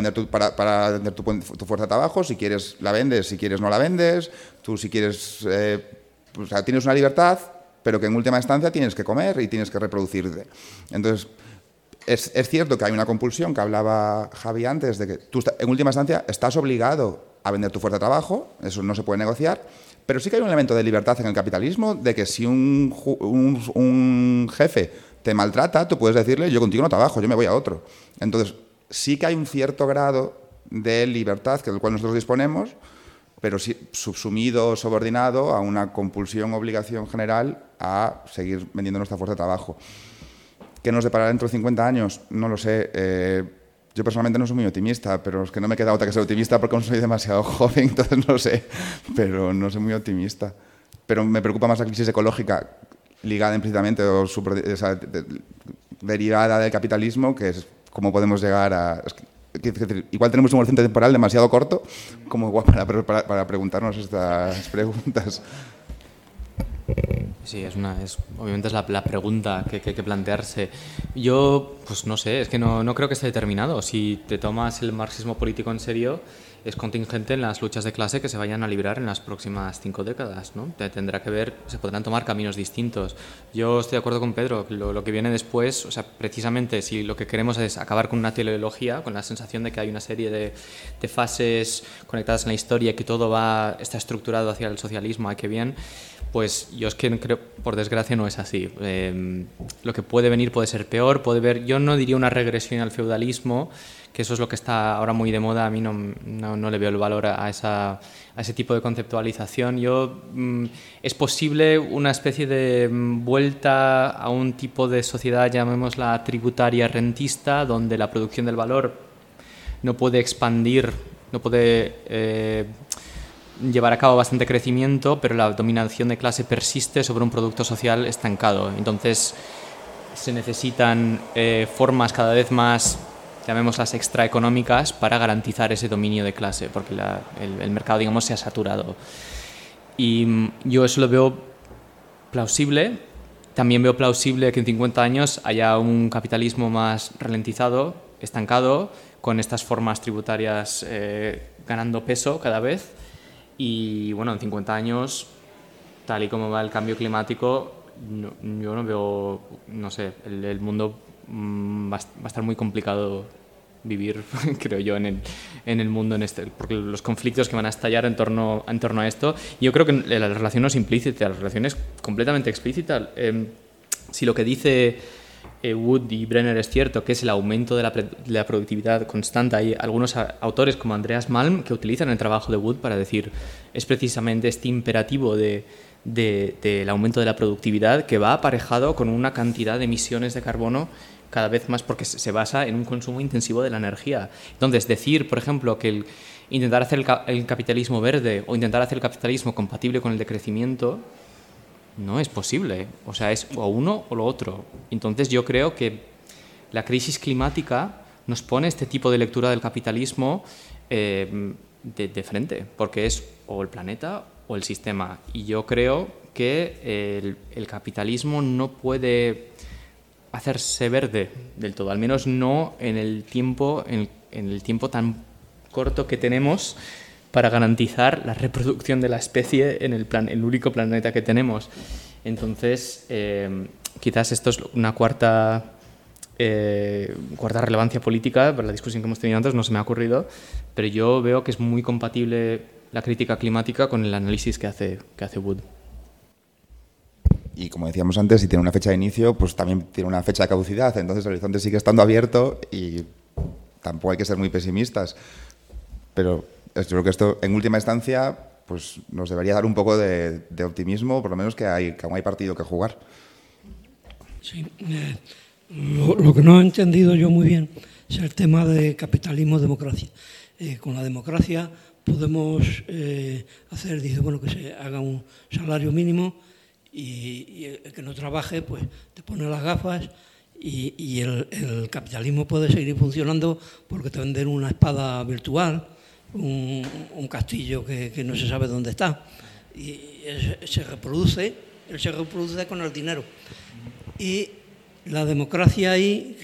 vender tu fuerza de trabajo, si quieres la vendes, si quieres no la vendes, tú si quieres, eh, pues, o sea, tienes una libertad, pero que en última instancia tienes que comer y tienes que reproducirte. Entonces, es, cierto que hay una compulsión que hablaba Javi antes, de que tú en última instancia estás obligado a vender tu fuerza de trabajo, eso no se puede negociar, pero sí que hay un elemento de libertad en el capitalismo, de que si un jefe te maltrata, tú puedes decirle, yo contigo no trabajo, yo me voy a otro. Entonces, sí que hay un cierto grado de libertad que del cual nosotros disponemos, pero sí subsumido, subordinado a una compulsión, obligación general a seguir vendiendo nuestra fuerza de trabajo. ¿Qué nos deparará dentro de 50 años? No lo sé. Eh, yo personalmente no soy muy optimista, pero es que no me queda otra que ser optimista porque aún soy demasiado joven, entonces no sé. Pero no soy muy optimista. Pero me preocupa más la crisis ecológica ligada implícitamente o super- o sea, de- de- derivada del capitalismo, que es cómo podemos llegar a... es que- igual tenemos un horizonte temporal demasiado corto como para, para- para preguntarnos estas preguntas. Sí, es una, es, obviamente es la, la pregunta que, que hay que plantearse. Yo, pues no sé, es que no, no creo que esté determinado. Si te tomas el marxismo político en serio, es contingente en las luchas de clase que se vayan a librar en las próximas cinco décadas, ¿no? Te- Tendrá que ver, se podrán tomar caminos distintos. Yo estoy de acuerdo con Pedro, que lo, lo que viene después, o sea, precisamente si lo que queremos es acabar con una teleología, con la sensación de que hay una serie de, de fases conectadas en la historia que todo va, está estructurado hacia el socialismo, ay, qué bien, Pues yo es que creo, por desgracia, no es así. Eh, lo que puede venir puede ser peor, puede ver, yo no diría una regresión al feudalismo, que eso es lo que está ahora muy de moda, a mí no, no, no le veo el valor a, esa, a, ese tipo de conceptualización. Yo, mm, es posible una especie de mm, vuelta a un tipo de sociedad, llamémosla tributaria rentista, donde la producción del valor no puede expandir, no puede... Eh, llevar a cabo bastante crecimiento, pero la dominación de clase persiste sobre un producto social estancado. Entonces se necesitan eh, formas cada vez más, llamémoslas extraeconómicas, para garantizar ese dominio de clase, porque la, el, el, mercado, digamos, se ha saturado. Y mm, yo eso lo veo plausible. También veo plausible que en 50 años haya un capitalismo más ralentizado, estancado, con estas formas tributarias eh, ganando peso cada vez y bueno, en 50 años, tal y como va el cambio climático, no, yo no veo, no sé, el, el mundo mmm, va, a estar muy complicado vivir, creo yo, en el, en el mundo, en este, porque los conflictos que van a estallar en torno, en torno a esto, yo creo que la relación no es implícita, la relación es completamente explícita. Eh, si lo que dice Wood y Brenner es cierto, que es el aumento de la, productividad constante. Hay algunos autores como Andreas Malm que utilizan el trabajo de Wood para decir es precisamente este imperativo de, del de, de aumento de la productividad que va aparejado con una cantidad de emisiones de carbono cada vez más porque se basa en un consumo intensivo de la energía. Entonces, decir, por ejemplo, que el, intentar hacer el capitalismo verde o intentar hacer el capitalismo compatible con el decrecimiento no es posible. O sea, es o uno o lo otro. Entonces yo creo que la crisis climática nos pone este tipo de lectura del capitalismo eh, de, frente, porque es o el planeta o el sistema. Y yo creo que el, capitalismo no puede hacerse verde del todo, al menos no en el tiempo, en el tiempo tan corto que tenemos para garantizar la reproducción de la especie en el, plan, el único planeta que tenemos. Entonces, eh, quizás esto es una cuarta, eh, cuarta relevancia política para la discusión que hemos tenido antes, no se me ha ocurrido, pero yo veo que es muy compatible la crítica climática con el análisis que hace, que hace Wood. Y como decíamos antes, si tiene una fecha de inicio, pues también tiene una fecha de caducidad. Entonces el horizonte sigue estando abierto y tampoco hay que ser muy pesimistas. Pero yo creo que esto, en última instancia, pues nos debería dar un poco de, optimismo, por lo menos que, hay, que aún hay partido que jugar. Sí, eh, lo, que no he entendido yo muy bien es el tema de capitalismo-democracia. Eh, con la democracia podemos eh, hacer, dice, bueno, que se haga un salario mínimo y, el que no trabaje, pues te pone las gafas y, el, capitalismo puede seguir funcionando porque te venden una espada virtual un, un castillo que, no se sabe dónde está. Y se reproduce, él se reproduce con el dinero. Y la democracia ahí,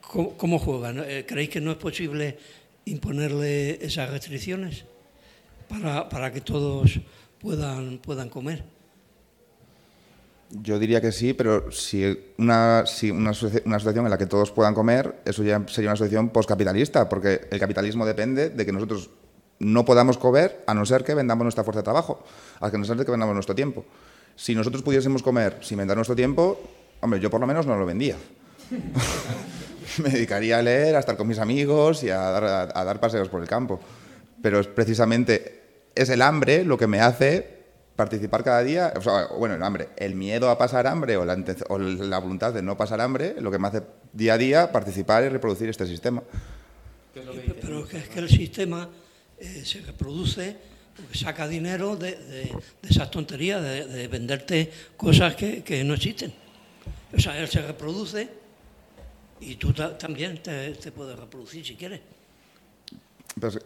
¿cómo, cómo juega? Eh, ¿Creéis que no es posible imponerle esas restricciones para, para que todos puedan, puedan comer? Yo diría que sí, pero si una, si una, una, situación en la que todos puedan comer, eso ya sería una situación postcapitalista, porque el capitalismo depende de que nosotros no podamos comer a no ser que vendamos nuestra fuerza de trabajo, a no ser que vendamos nuestro tiempo. Si nosotros pudiésemos comer sin vender nuestro tiempo, hombre, yo por lo menos no lo vendía. Me dedicaría a leer, a estar con mis amigos y a dar, paseos por el campo. Pero es precisamente es el hambre lo que me hace participar cada día, bueno, el hambre, el miedo a pasar hambre o la, o la voluntad de no pasar hambre, lo que me hace día a día participar y reproducir este sistema. Pero es que el sistema eh, se reproduce porque saca dinero de, de, de esas tonterías, de, de, venderte cosas que, no existen. O sea, él se reproduce y tú ta también te, puedes reproducir si quieres. Pues,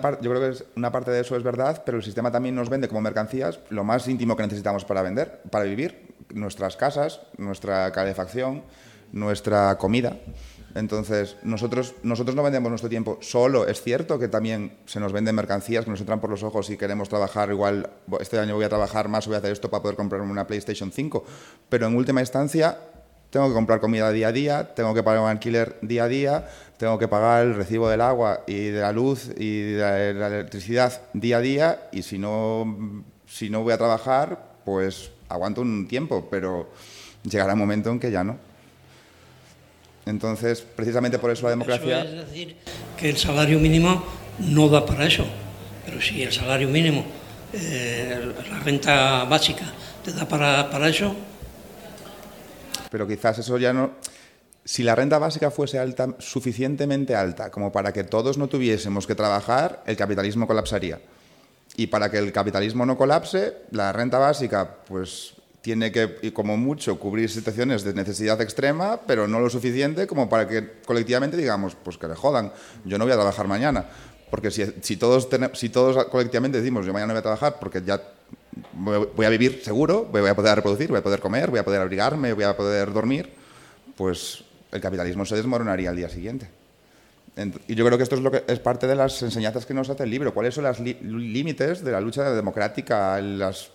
parte, yo creo que es, una parte de eso es verdad, pero el sistema también nos vende como mercancías lo más íntimo que necesitamos para vender, para vivir, nuestras casas, nuestra calefacción, nuestra comida. Entonces, nosotros, nosotros no vendemos nuestro tiempo solo. Es cierto que también se nos venden mercancías que nos entran por los ojos y queremos trabajar igual, este año voy a trabajar más voy a hacer esto para poder comprarme una PlayStation 5. Pero en última instancia, tengo que comprar comida día a día, tengo que pagar un alquiler día a día, tengo que pagar el recibo del agua y de la luz y de la electricidad día a día y si no, si no voy a trabajar, pues aguanto un tiempo, pero llegará un momento en que ya no. Entonces, precisamente por eso la democracia... Eso es decir, que el salario mínimo no da para eso, pero si el salario mínimo, eh, la renta básica, te da para, para eso, pero quizás eso ya no... Si la renta básica fuese alta, suficientemente alta como para que todos no tuviésemos que trabajar, el capitalismo colapsaría. Y para que el capitalismo no colapse, la renta básica pues tiene que, como mucho, cubrir situaciones de necesidad extrema, pero no lo suficiente como para que colectivamente digamos, pues que le jodan, yo no voy a trabajar mañana. Porque si, si todos, si todos colectivamente decimos, yo mañana no voy a trabajar porque ya voy a vivir seguro, voy a poder reproducir, voy a poder comer, voy a poder abrigarme, voy a poder dormir, pues el capitalismo se desmoronaría al día siguiente. Y yo creo que esto es, lo que, es parte de las enseñanzas que nos hace el libro. ¿Cuáles son los límites de la lucha democrática, las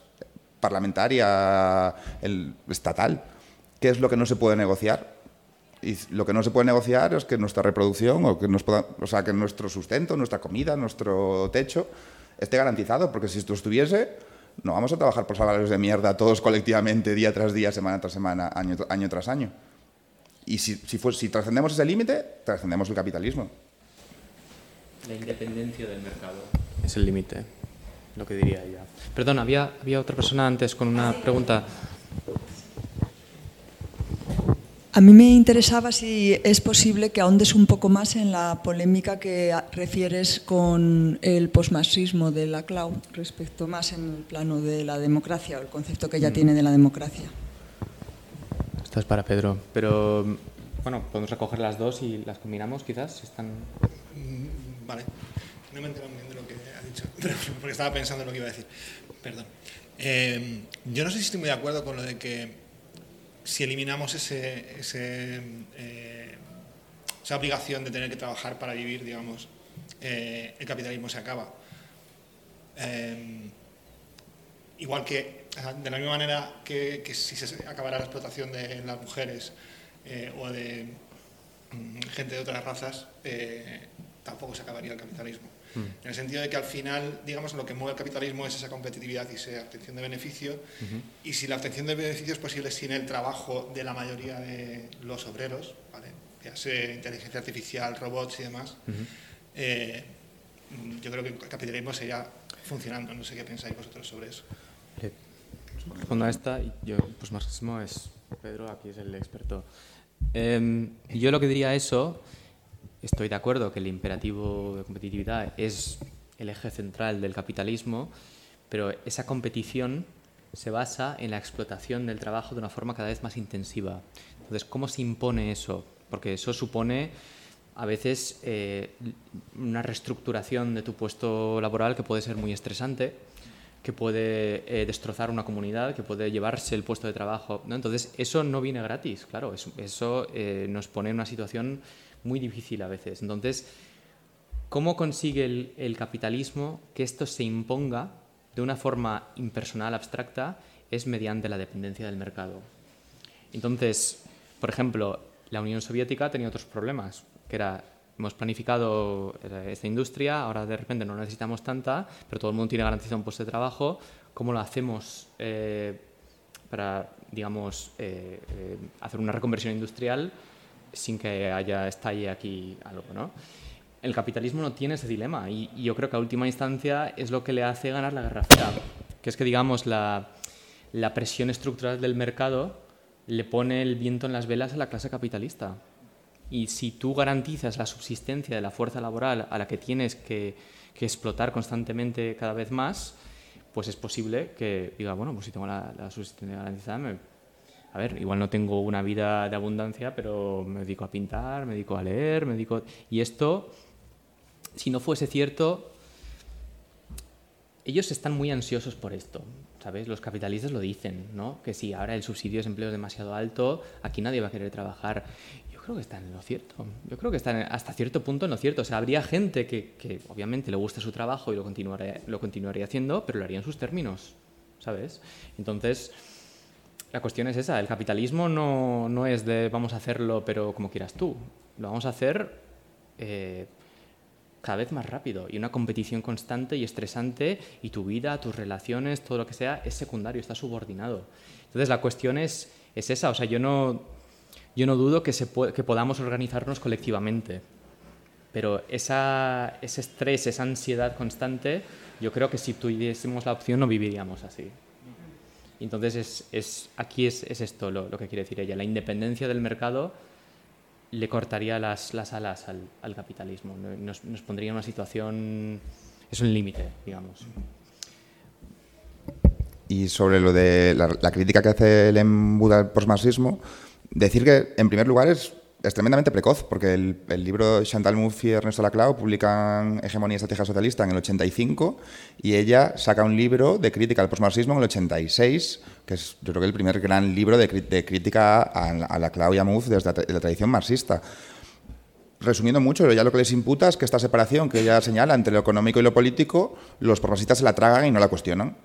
parlamentaria, el estatal? ¿Qué es lo que no se puede negociar? Y lo que no se puede negociar es que nuestra reproducción, o que, nos o sea, que nuestro sustento, nuestra comida, nuestro techo esté garantizado, porque si esto estuviese, no vamos a trabajar por salarios de mierda todos colectivamente, día tras día, semana tras semana, año, año tras año. Y si, si, si trascendemos ese límite, trascendemos el capitalismo. La independencia del mercado es el límite, lo que diría ella. Perdón, había, había otra persona antes con una pregunta. A mí me interesaba si es posible que ahondes un poco más en la polémica que refieres con el posmarxismo de la cloud respecto más en el plano de la democracia o el concepto que ella mm. tiene de la democracia. Esto es para Pedro, pero bueno, podemos recoger las dos y las combinamos quizás. Están... Mm, vale, no me porque estaba pensando en lo que iba a decir. Perdón. Eh, yo no sé si estoy muy de acuerdo con lo de que si eliminamos ese, eh, esa obligación de tener que trabajar para vivir, digamos, eh, el capitalismo se acaba. Igual que, de la misma manera que, si se acabara la explotación de las mujeres o de mm, gente de otras razas, tampoco se acabaría el capitalismo. Mm. En el sentido de que al final, digamos, lo que mueve el capitalismo es esa competitividad y esa obtención de beneficio. Y si la obtención de beneficio es posible sin el trabajo de la mayoría de los obreros, ¿vale? ya sea inteligencia artificial, robots y demás, eh, yo creo que el capitalismo seguirá funcionando. No sé qué pensáis vosotros sobre eso. Respondo a esta, yo, pues marxismo es Pedro, aquí es el experto. Em, yo lo que diría eso estoy de acuerdo que el imperativo de competitividad es el eje central del capitalismo, pero esa competición se basa en la explotación del trabajo de una forma cada vez más intensiva. Entonces, ¿cómo se impone eso? Porque eso supone a veces eh, una reestructuración de tu puesto laboral que puede ser muy estresante, que puede eh, destrozar una comunidad, que puede llevarse el puesto de trabajo. ¿no? Entonces, eso no viene gratis, claro, eso, eh, nos pone en una situación muy difícil a veces. Entonces, ¿cómo consigue el, capitalismo que esto se imponga de una forma impersonal, abstracta? Es mediante la dependencia del mercado. Entonces, por ejemplo, la Unión Soviética tenía otros problemas, que era, hemos planificado eh, esta industria, ahora de repente no necesitamos tanta, pero todo el mundo tiene garantizado un puesto de trabajo, ¿cómo lo hacemos eh, para, digamos, eh, hacer una reconversión industrial sin que haya estalle aquí algo, ¿no? El capitalismo no tiene ese dilema y, yo creo que a última instancia es lo que le hace ganar la guerra fría, que es que digamos la, presión estructural del mercado le pone el viento en las velas a la clase capitalista. Y si tú garantizas la subsistencia de la fuerza laboral a la que tienes que, que, explotar constantemente cada vez más, pues es posible que diga, bueno, pues si tengo la, la subsistencia garantizada, me, a ver, igual no tengo una vida de abundancia, pero me dedico a pintar, me dedico a leer, me dedico... Y esto, si no fuese cierto, ellos están muy ansiosos por esto, ¿sabes? Los capitalistas lo dicen, ¿no? Que si ahora el subsidio de empleo es demasiado alto, aquí nadie va a querer trabajar. Yo creo que están en lo cierto. Yo creo que están hasta cierto punto en lo cierto. O sea, habría gente que, que obviamente le gusta su trabajo y lo continuaría, lo continuaría haciendo, pero lo haría en sus términos, ¿sabes? Entonces la cuestión es esa, el capitalismo no, no, es de vamos a hacerlo pero como quieras tú, lo vamos a hacer eh, cada vez más rápido y una competición constante y estresante y tu vida, tus relaciones, todo lo que sea es secundario, está subordinado. Entonces la cuestión es, es esa, o sea, yo no, yo no dudo que, se que podamos organizarnos colectivamente, pero esa, ese estrés, esa ansiedad constante, yo creo que si tuviésemos la opción no viviríamos así. Entonces, es, es aquí es, es esto lo, que quiere decir ella. La independencia del mercado le cortaría las, las alas al, al capitalismo, nos, pondría en una situación, es un límite, digamos. Y sobre lo de la, crítica que hace el embuda al postmarxismo, decir que, en primer lugar, es es tremendamente precoz, porque el, el, libro Chantal Mouffe y Ernesto Laclau publican Hegemonía y Estrategia Socialista en el 85 y ella saca un libro de crítica al postmarxismo en el 86, que es yo creo que el primer gran libro de, de crítica a, a Laclau y a Mouffe desde la, la tradición marxista. Resumiendo mucho, ya lo que les imputa es que esta separación que ella señala entre lo económico y lo político, los progresistas se la tragan y no la cuestionan.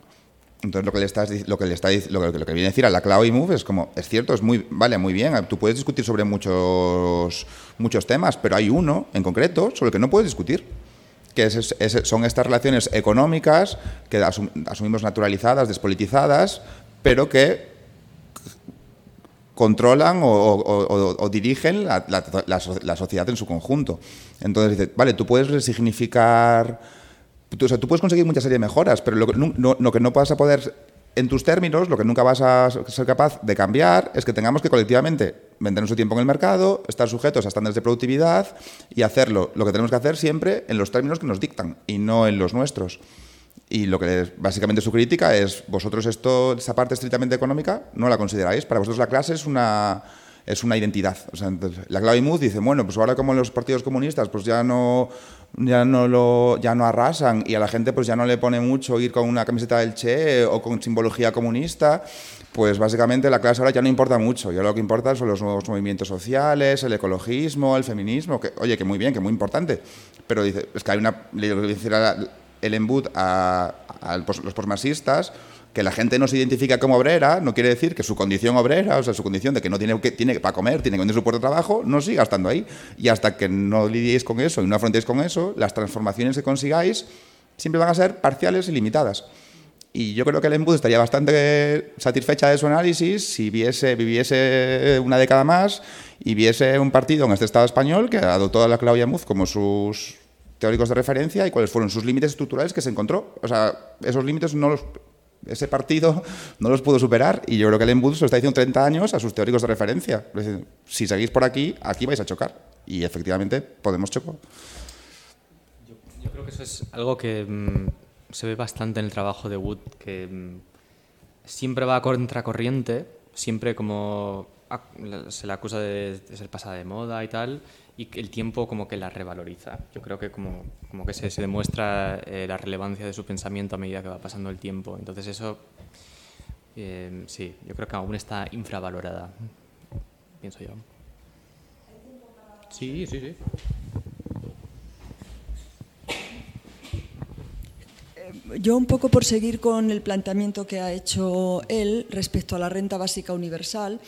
Entonces lo que le está lo que le está lo que, lo que viene a decir a la Cloud y Move es como es cierto, es muy vale, muy bien, tú puedes discutir sobre muchos muchos temas, pero hay uno en concreto sobre el que no puedes discutir, que es, es, son estas relaciones económicas que asum, asumimos naturalizadas, despolitizadas, pero que controlan o, o, o, o dirigen la, la, la, la, sociedad en su conjunto. Entonces dice, vale, tú puedes resignificar Tú, o sea, tú puedes conseguir muchas serie de mejoras, pero lo que, no, lo que no vas a poder, en tus términos, lo que nunca vas a ser capaz de cambiar es que tengamos que colectivamente vender nuestro tiempo en el mercado, estar sujetos a estándares de productividad y hacerlo, lo que tenemos que hacer siempre en los términos que nos dictan y no en los nuestros. Y lo que es, básicamente su crítica es, vosotros esto, esa parte estrictamente económica, no la consideráis. Para vosotros la clase es una, es una identidad. O sea, entonces, la clave Mood dice, bueno, pues ahora como los partidos comunistas pues ya no ya no lo ya no arrasan y a la gente pues ya no le pone mucho ir con una camiseta del Che o con simbología comunista, pues básicamente la clase ahora ya no importa mucho. Ya lo que importa son los nuevos movimientos sociales, el ecologismo, el feminismo, que oye, que muy bien, que muy importante, pero dice, es que hay una le decir el embut a, a los postmarxistas que la gente no se identifica como obrera no quiere decir que su condición obrera, o sea, su condición de que no tiene, que, tiene para comer, tiene que vender su puesto de trabajo, no siga estando ahí. Y hasta que no lidiéis con eso y no afrontéis con eso, las transformaciones que consigáis siempre van a ser parciales y limitadas. Y yo creo que el Embud estaría bastante satisfecha de su análisis si viese, viviese una década más y viese un partido en este Estado español que adoptó a la Claudia Muz como sus teóricos de referencia y cuáles fueron sus límites estructurales que se encontró. O sea, esos límites no los ese partido no los pudo superar y yo creo que el Embud se lo está diciendo 30 años a sus teóricos de referencia. Si seguís por aquí, aquí vais a chocar. Y efectivamente podemos chocar. Yo, yo, creo que eso es algo que mmm, se ve bastante en el trabajo de Wood, que mmm, siempre va a contracorriente, siempre como se le acusa de, de ser pasada de moda y tal, y el tiempo como que la revaloriza. Yo creo que como, como que se, se demuestra eh, la relevancia de su pensamiento a medida que va pasando el tiempo. Entonces eso, eh, sí, yo creo que aún está infravalorada, pienso yo. Sí, sí, sí. Yo un poco por seguir con el planteamiento que ha hecho él respecto a la renta básica universal,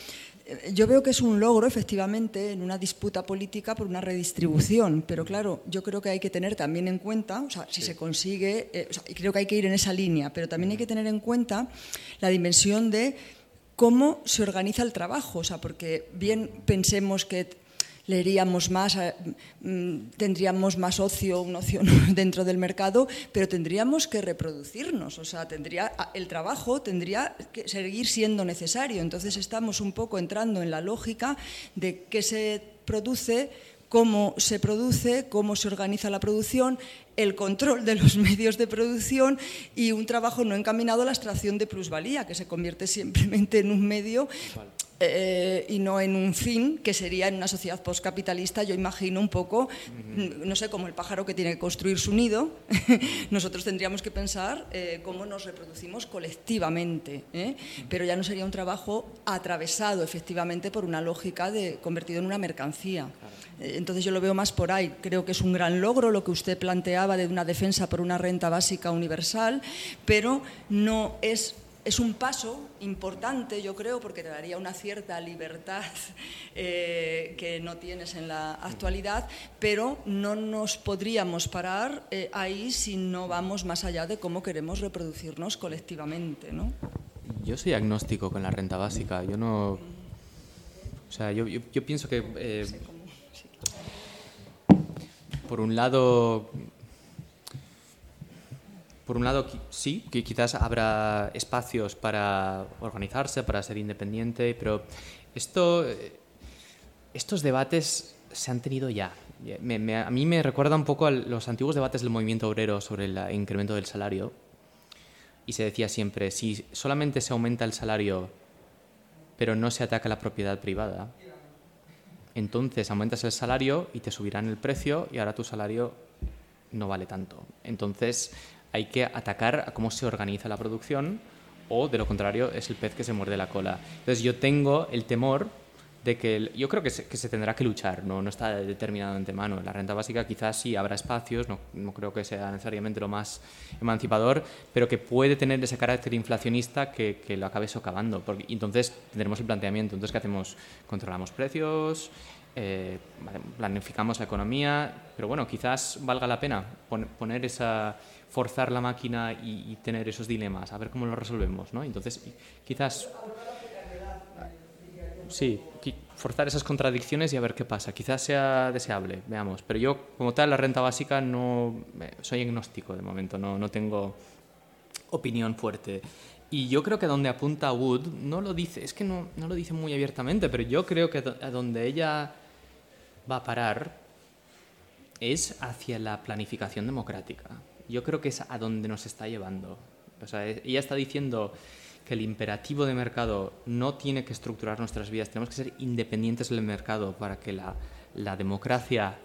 yo veo que es un logro, efectivamente, en una disputa política por una redistribución, pero claro, yo creo que hay que tener también en cuenta, o sea, si sí. se consigue, eh, o sea, creo que hay que ir en esa línea, pero también hay que tener en cuenta la dimensión de cómo se organiza el trabajo, o sea, porque bien pensemos que leeríamos más, eh, mm, tendríamos más ocio, un ocio dentro del mercado, pero tendríamos que reproducirnos, o sea, tendría, el trabajo tendría que seguir siendo necesario. Entonces estamos un poco entrando en la lógica de qué se produce, cómo se produce, cómo se organiza la producción, el control de los medios de producción y un trabajo no encaminado a la extracción de plusvalía, que se convierte simplemente en un medio eh, y no en un fin, que sería en una sociedad postcapitalista, yo imagino un poco, no sé, como el pájaro que tiene que construir su nido, nosotros tendríamos que pensar eh, cómo nos reproducimos colectivamente, ¿eh? pero ya no sería un trabajo atravesado efectivamente por una lógica de convertido en una mercancía. Entonces yo lo veo más por ahí, creo que es un gran logro lo que usted planteaba de una defensa por una renta básica universal, pero no es es un paso importante, yo creo, porque te daría una cierta libertad eh, que no tienes en la actualidad, pero no nos podríamos parar eh, ahí si no vamos más allá de cómo queremos reproducirnos colectivamente. ¿no? Yo soy agnóstico con la renta básica. Yo no. O sea, yo, yo, pienso que. Eh, por un lado, por un lado, sí, que quizás habrá espacios para organizarse, para ser independiente, pero esto, estos debates se han tenido ya. a mí me recuerda un poco a los antiguos debates del movimiento obrero sobre el incremento del salario. Y se decía siempre, si solamente se aumenta el salario, pero no se ataca la propiedad privada, entonces aumentas el salario y te subirán el precio y ahora tu salario no vale tanto. Entonces, hay que atacar a cómo se organiza la producción o de lo contrario es el pez que se muerde la cola. Entonces yo tengo el temor de que yo creo que se, que se, tendrá que luchar, no, no está determinado de antemano. La renta básica quizás sí habrá espacios, no, no, creo que sea necesariamente lo más emancipador, pero que puede tener ese carácter inflacionista que, que lo acabe socavando. Porque, entonces tendremos el planteamiento, entonces ¿qué hacemos? ¿Controlamos precios? Eh, planificamos la economía, pero bueno, quizás valga la pena poner esa, forzar la máquina y, tener esos dilemas, a ver cómo lo resolvemos, ¿no? Entonces, quizás, sí, forzar esas contradicciones y a ver qué pasa. Quizás sea deseable, veamos. Pero yo, como tal, la renta básica no, soy agnóstico de momento, no, no tengo opinión fuerte. Y yo creo que donde apunta Wood, no lo dice, es que no, no lo dice muy abiertamente, pero yo creo que a donde ella va a parar es hacia la planificación democrática. Yo creo que es a donde nos está llevando. O sea, ella está diciendo que el imperativo de mercado no tiene que estructurar nuestras vidas, tenemos que ser independientes del mercado para que la, la democracia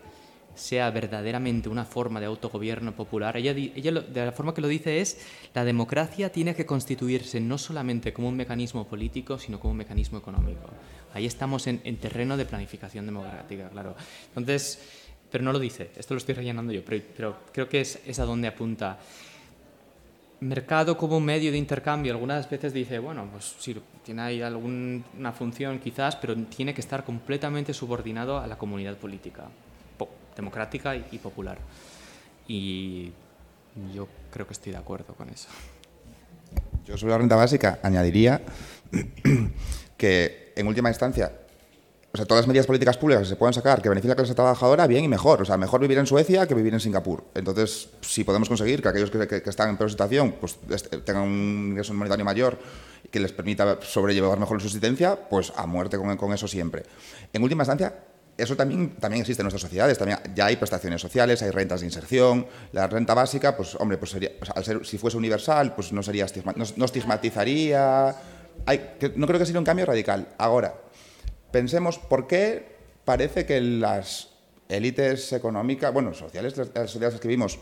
sea verdaderamente una forma de autogobierno popular. Ella, ella de la forma que lo dice es, la democracia tiene que constituirse no solamente como un mecanismo político, sino como un mecanismo económico. Ahí estamos en, terreno de planificación democrática, claro. Entonces, pero no lo dice, esto lo estoy rellenando yo, pero, creo que es, es, a donde apunta. Mercado como medio de intercambio, algunas veces dice, bueno, pues sí, tiene ahí alguna función quizás, pero tiene que estar completamente subordinado a la comunidad política, democrática y popular. Y yo creo que estoy de acuerdo con eso. Yo sobre la renta básica añadiría que en última instancia, o sea, todas las medidas políticas públicas que se puedan sacar que beneficien a la clase trabajadora, bien y mejor. O sea, mejor vivir en Suecia que vivir en Singapur. Entonces, si podemos conseguir que aquellos que, están en peor situación pues, tengan un ingreso monetario mayor que les permita sobrellevar mejor la subsistencia, pues a muerte con, con eso siempre. En última instancia, eso también, también existe en nuestras sociedades. También, ya hay prestaciones sociales, hay rentas de inserción. La renta básica, pues hombre, pues sería, al ser, si fuese universal, pues no, sería no estigmatizaría no creo que sea un cambio radical. Ahora, pensemos por qué parece que las élites económicas, bueno, sociales, las sociedades que vivimos,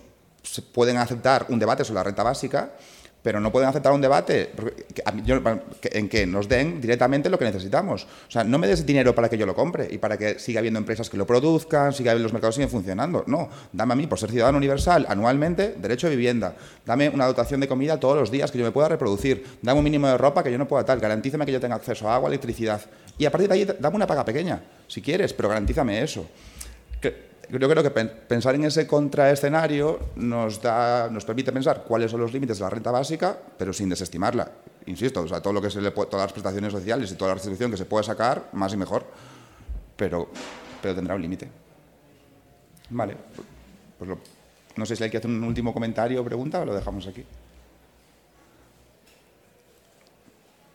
pueden aceptar un debate sobre la renta básica pero no pueden aceptar un debate en que nos den directamente lo que necesitamos. O sea, no me des dinero para que yo lo compre y para que siga habiendo empresas que lo produzcan, siga los mercados siguen funcionando. No, dame a mí, por ser ciudadano universal, anualmente, derecho a vivienda. Dame una dotación de comida todos los días que yo me pueda reproducir. Dame un mínimo de ropa que yo no pueda tal. Garantízame que yo tenga acceso a agua, electricidad. Y a partir de ahí, dame una paga pequeña, si quieres, pero garantízame eso yo creo que pensar en ese contraescenario nos, da, nos permite pensar cuáles son los límites de la renta básica, pero sin desestimarla. Insisto, o sea, todo lo que se le todas las prestaciones sociales y toda la restitución que se puede sacar, más y mejor, pero, pero tendrá un límite. Vale, pues no sé si hay que hacer un último comentario o pregunta o lo dejamos aquí.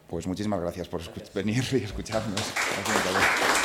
Pues muchísimas gracias por venir y escucharnos. Gracias